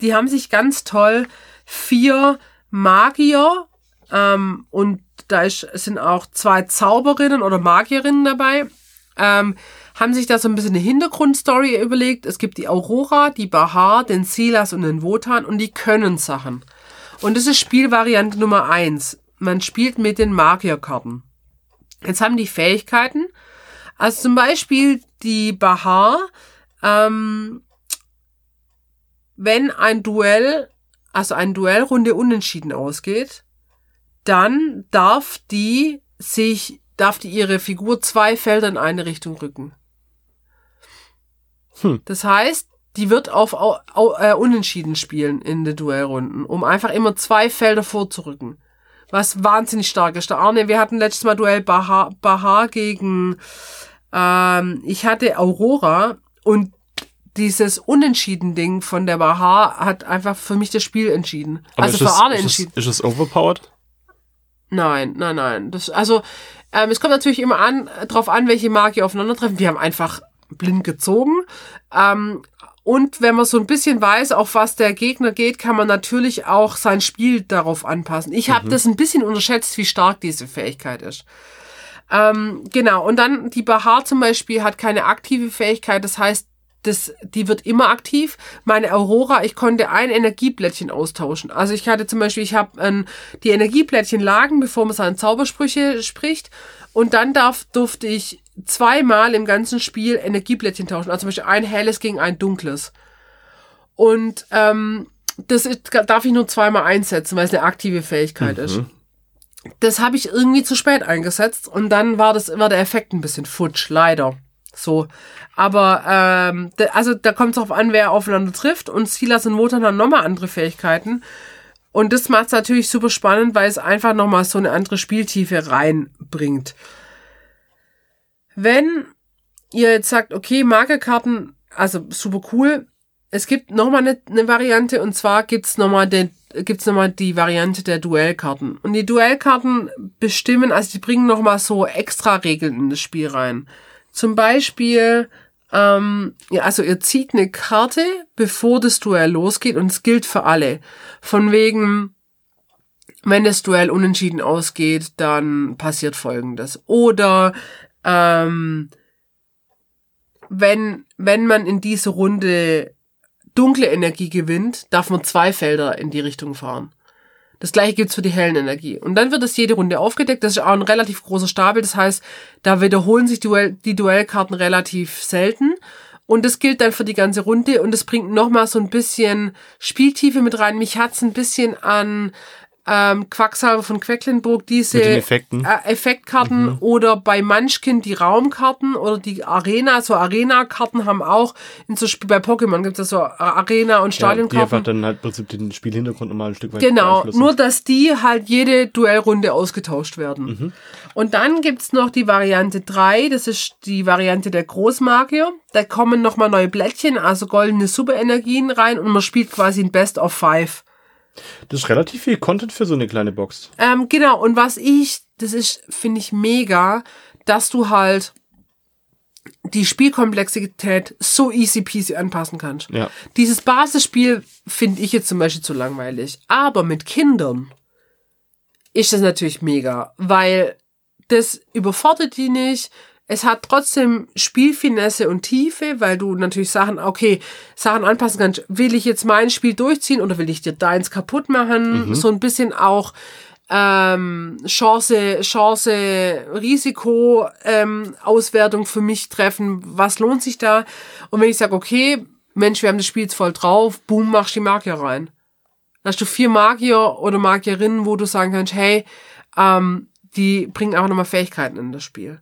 Speaker 2: die haben sich ganz toll vier Magier ähm, und da ist, sind auch zwei Zauberinnen oder Magierinnen dabei. ähm, haben sich da so ein bisschen eine Hintergrundstory überlegt. Es gibt die Aurora, die Bahar, den Silas und den Wotan und die können Sachen. Und das ist Spielvariante Nummer eins. Man spielt mit den Magierkarten. Jetzt haben die Fähigkeiten. Also zum Beispiel die Bahar, ähm, wenn ein Duell, also eine Duellrunde unentschieden ausgeht, dann darf die sich, darf die ihre Figur zwei Felder in eine Richtung rücken.
Speaker 1: Hm.
Speaker 2: Das heißt, die wird auf au, au, äh, Unentschieden spielen in den Duellrunden, um einfach immer zwei Felder vorzurücken. Was wahnsinnig stark ist. Der Arne, wir hatten letztes Mal Duell Baha, Baha gegen, ähm, ich hatte Aurora und dieses Unentschieden-Ding von der Baha hat einfach für mich das Spiel entschieden.
Speaker 1: Aber
Speaker 2: also
Speaker 1: ist
Speaker 2: für
Speaker 1: es,
Speaker 2: Arne
Speaker 1: ist
Speaker 2: entschieden.
Speaker 1: Es, ist es overpowered?
Speaker 2: Nein, nein, nein. Das, also, ähm, es kommt natürlich immer an, drauf an, welche Magier aufeinandertreffen. Wir haben einfach blind gezogen. Ähm, und wenn man so ein bisschen weiß, auf was der Gegner geht, kann man natürlich auch sein Spiel darauf anpassen. Ich habe das ein bisschen unterschätzt, wie stark diese Fähigkeit ist. Ähm, genau, und dann die Bahar zum Beispiel hat keine aktive Fähigkeit, das heißt, das, die wird immer aktiv. Meine Aurora, ich konnte ein Energieblättchen austauschen. Also ich hatte zum Beispiel, ich habe ähm, die Energieblättchen lagen, bevor man seine Zaubersprüche spricht. Und dann darf, durfte ich zweimal im ganzen Spiel Energieblättchen tauschen. Also zum Beispiel ein helles gegen ein dunkles. Und ähm, das ist, darf ich nur zweimal einsetzen, weil es eine aktive Fähigkeit ist. Das habe ich irgendwie zu spät eingesetzt und dann war das war der Effekt ein bisschen futsch, leider. So. Aber ähm, da, also da kommt es darauf an, wer aufeinander trifft. Und Silas und Wotan haben nochmal andere Fähigkeiten. Und das macht es natürlich super spannend, weil es einfach nochmal so eine andere Spieltiefe reinbringt. Wenn ihr jetzt sagt, okay, Markerkarten, also super cool, es gibt nochmal eine, eine Variante und zwar gibt's nochmal den gibt's noch mal die Variante der Duellkarten. Und die Duellkarten bestimmen, also die bringen nochmal so extra Regeln in das Spiel rein. Zum Beispiel, ähm, ja, also ihr zieht eine Karte, bevor das Duell losgeht und es gilt für alle. Von wegen, wenn das Duell unentschieden ausgeht, dann passiert Folgendes. Oder ähm, wenn, wenn man in diese Runde dunkle Energie gewinnt, darf man zwei Felder in die Richtung fahren. Das gleiche gibt's für die hellen Energie. Und dann wird es jede Runde aufgedeckt. Das ist auch ein relativ großer Stapel. Das heißt, da wiederholen sich Duell, die Duellkarten relativ selten. Und das gilt dann für die ganze Runde. Und es bringt nochmal so ein bisschen Spieltiefe mit rein. Mich hat's ein bisschen an ähm, Quacksalber von Quecklenburg, diese. Äh, Effektkarten oder bei Munchkin die Raumkarten oder die Arena, so Arena-Karten haben auch in so Spiel bei Pokémon gibt es so Arena- und
Speaker 1: Ja, die einfach
Speaker 2: Stadionkarten.
Speaker 1: dann halt im Prinzip den Spielhintergrund nochmal ein Stück weit
Speaker 2: Genau, nur dass die halt jede Duellrunde ausgetauscht werden. Und dann gibt's noch die Variante 3, das ist die Variante der Großmagier. Da kommen nochmal neue Blättchen, also goldene Superenergien rein und man spielt quasi ein Best of Five.
Speaker 1: Das ist relativ viel Content für so eine kleine Box.
Speaker 2: Ähm, genau, und was ich, das ist, finde ich mega, dass du halt die Spielkomplexität so easy peasy anpassen kannst.
Speaker 1: Ja.
Speaker 2: Dieses Basisspiel finde ich jetzt zum Beispiel zu langweilig. Aber mit Kindern ist das natürlich mega, weil das überfordert die nicht. Es hat trotzdem Spielfinesse und Tiefe, weil du natürlich Sachen, okay, Sachen anpassen kannst. Will ich jetzt mein Spiel durchziehen oder will ich dir deins kaputt machen? So ein bisschen auch ähm, Chance, Chance, Risiko, ähm, Auswertung für mich treffen. Was lohnt sich da? Und wenn ich sage, okay, Mensch, wir haben das Spiel jetzt voll drauf, boom, machst die Magier rein. Dann hast du vier Magier oder Magierinnen, wo du sagen kannst, hey, ähm, die bringen einfach nochmal Fähigkeiten in das Spiel.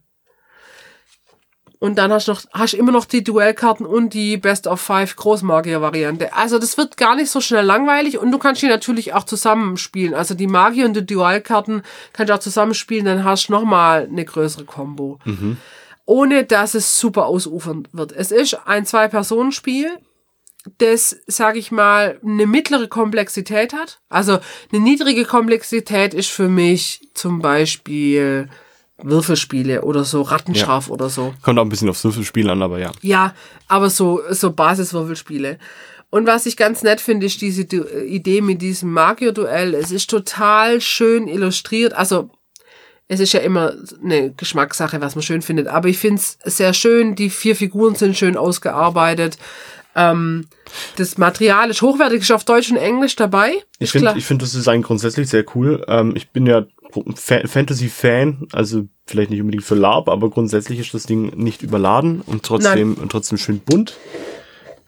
Speaker 2: Und dann hast du noch, hast immer noch die Duellkarten und die Best of Five Großmagier-Variante. Also das wird gar nicht so schnell langweilig und du kannst die natürlich auch zusammenspielen. Also die Magier und die Duellkarten kannst du auch zusammenspielen, dann hast du nochmal eine größere Combo. Ohne dass es super ausufern wird. Es ist ein Zwei-Personen-Spiel, das, sag ich mal, eine mittlere Komplexität hat. Also eine niedrige Komplexität ist für mich zum Beispiel Würfelspiele oder so Rattenscharf oder so.
Speaker 1: Kommt auch ein bisschen aufs Würfelspiel an, aber ja.
Speaker 2: Ja, aber so, so Basiswürfelspiele. Und was ich ganz nett finde, ist diese du Idee mit diesem Magier-Duell. Es ist total schön illustriert. Also, es ist ja immer eine Geschmackssache, was man schön findet. Aber ich finde es sehr schön. Die vier Figuren sind schön ausgearbeitet. Ähm, das Material ist hochwertig, ist auf Deutsch und Englisch dabei.
Speaker 1: Ich finde, ich finde das Design grundsätzlich sehr cool. Ähm, ich bin ja Fantasy-Fan, also vielleicht nicht unbedingt für LARP, aber grundsätzlich ist das Ding nicht überladen und trotzdem, und trotzdem schön bunt.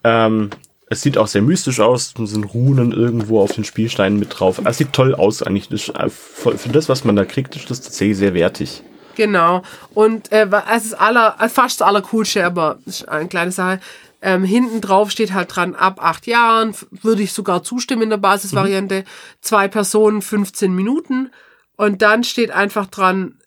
Speaker 1: Ähm, es sieht auch sehr mystisch aus, da sind Runen irgendwo auf den Spielsteinen mit drauf. Es sieht toll aus eigentlich. Äh, für das, was man da kriegt, ist das tatsächlich sehr wertig.
Speaker 2: Genau. Und äh, es ist aller, äh, fast das allercoolste, aber ist eine kleine Sache. Ähm, hinten drauf steht halt dran, ab acht Jahren würde ich sogar zustimmen in der Basisvariante. Zwei Personen, 15 Minuten. Und dann steht einfach dran,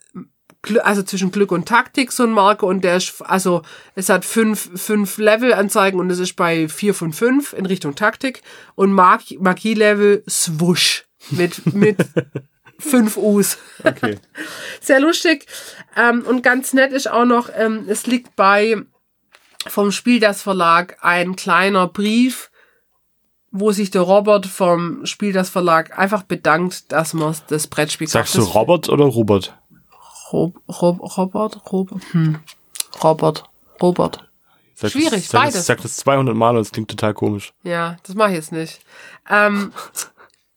Speaker 2: also zwischen Glück und Taktik so ein Marker und der ist, also es hat fünf, fünf Level-Anzeigen und es ist bei vier von fünf in Richtung Taktik und Mag Magie-Level swoosh mit, mit <laughs> fünf U's.
Speaker 1: Okay. <laughs>
Speaker 2: Sehr lustig. Ähm, und ganz nett ist auch noch, ähm, es liegt bei vom Spiel das Verlag ein kleiner Brief, wo sich der Robert vom Spiel das Verlag einfach bedankt, dass man das Brettspiel
Speaker 1: Sagst du Robert oder Robert?
Speaker 2: Rob, Rob, Robert? Robert? Hm. Robert. Robert.
Speaker 1: Sag
Speaker 2: Schwierig,
Speaker 1: das, sag
Speaker 2: beides.
Speaker 1: Das, sag das 200 Mal und es klingt total komisch.
Speaker 2: Ja, das mache ich jetzt nicht. Ähm,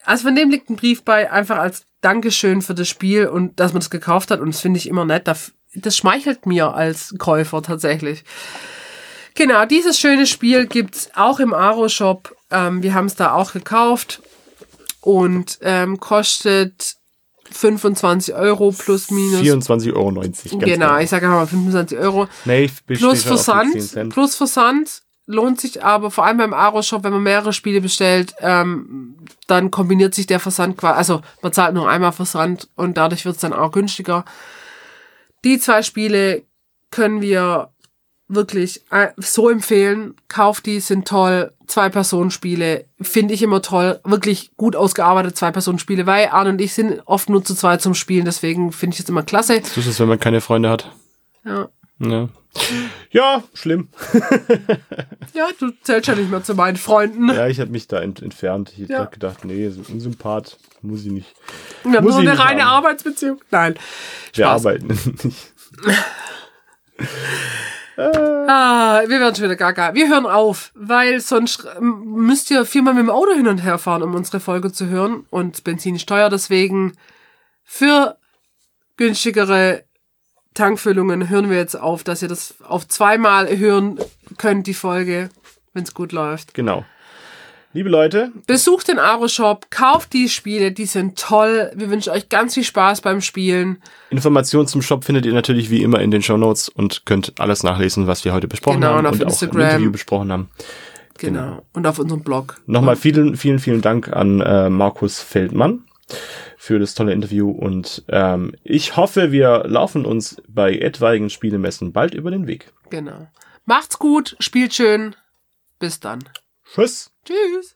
Speaker 2: also von dem liegt ein Brief bei, einfach als Dankeschön für das Spiel und dass man das gekauft hat und das finde ich immer nett. Das, schmeichelt mir als Käufer tatsächlich. Genau, dieses schöne Spiel gibt's auch im Aro-Shop. Ähm, wir haben es da auch gekauft und ähm, kostet 25 Euro plus minus.
Speaker 1: 24,90 Euro. Ganz
Speaker 2: genau, ich sage mal 25 Euro.
Speaker 1: Nee,
Speaker 2: Plus
Speaker 1: schon auf die 10
Speaker 2: Versand, plus Versand lohnt sich aber vor allem beim Aro-Shop, wenn man mehrere Spiele bestellt, ähm, dann kombiniert sich der Versand quasi, also man zahlt nur einmal Versand und dadurch wird es dann auch günstiger. Die zwei Spiele können wir wirklich äh, so empfehlen. Kauft die, sind toll. Zwei-Personen-Spiele finde ich immer toll. Wirklich gut ausgearbeitet Zwei-Personen-Spiele, weil Arne und ich sind oft nur zu zweit zum Spielen, deswegen finde ich es immer klasse.
Speaker 1: So ist es, wenn man keine Freunde hat.
Speaker 2: Ja.
Speaker 1: Ja, ja schlimm. <laughs>
Speaker 2: Ja, du zählst ja nicht mehr zu meinen Freunden.
Speaker 1: Ja, ich habe mich da ent entfernt. Ich
Speaker 2: Ja.
Speaker 1: hab gedacht, nee, so ein Sympath muss ich nicht.
Speaker 2: Wir haben nur eine reine
Speaker 1: haben.
Speaker 2: Arbeitsbeziehung. Nein.
Speaker 1: Wir
Speaker 2: Spaß.
Speaker 1: arbeiten <laughs> nicht. <laughs>
Speaker 2: Ah, wir werden schon wieder gaga. Wir hören auf, weil sonst müsst ihr viermal mit dem Auto hin und her fahren, um unsere Folge zu hören. Und Benzin ist teuer, deswegen für günstigere Tankfüllungen hören wir jetzt auf, dass ihr das auf zweimal hören könnt, die Folge, wenn es gut läuft.
Speaker 1: Genau. Liebe Leute,
Speaker 2: Besucht den Aro-Shop, kauft die Spiele, die sind toll. Wir wünschen euch ganz viel Spaß beim Spielen.
Speaker 1: Informationen zum Shop findet ihr natürlich wie immer in den Show Notes und könnt alles nachlesen, was wir heute besprochen
Speaker 2: Genau,
Speaker 1: haben
Speaker 2: und auf
Speaker 1: und auch im
Speaker 2: Instagram.
Speaker 1: Interview besprochen haben.
Speaker 2: Genau. Und auf unserem Blog.
Speaker 1: Nochmal vielen, vielen, vielen Dank an äh, Markus Feldmann für das tolle Interview und ähm, ich hoffe, wir laufen uns bei etwaigen Spielemessen bald über den Weg.
Speaker 2: Genau. Macht's gut, spielt schön. Bis dann.
Speaker 1: Tschüss!
Speaker 2: Tschüss.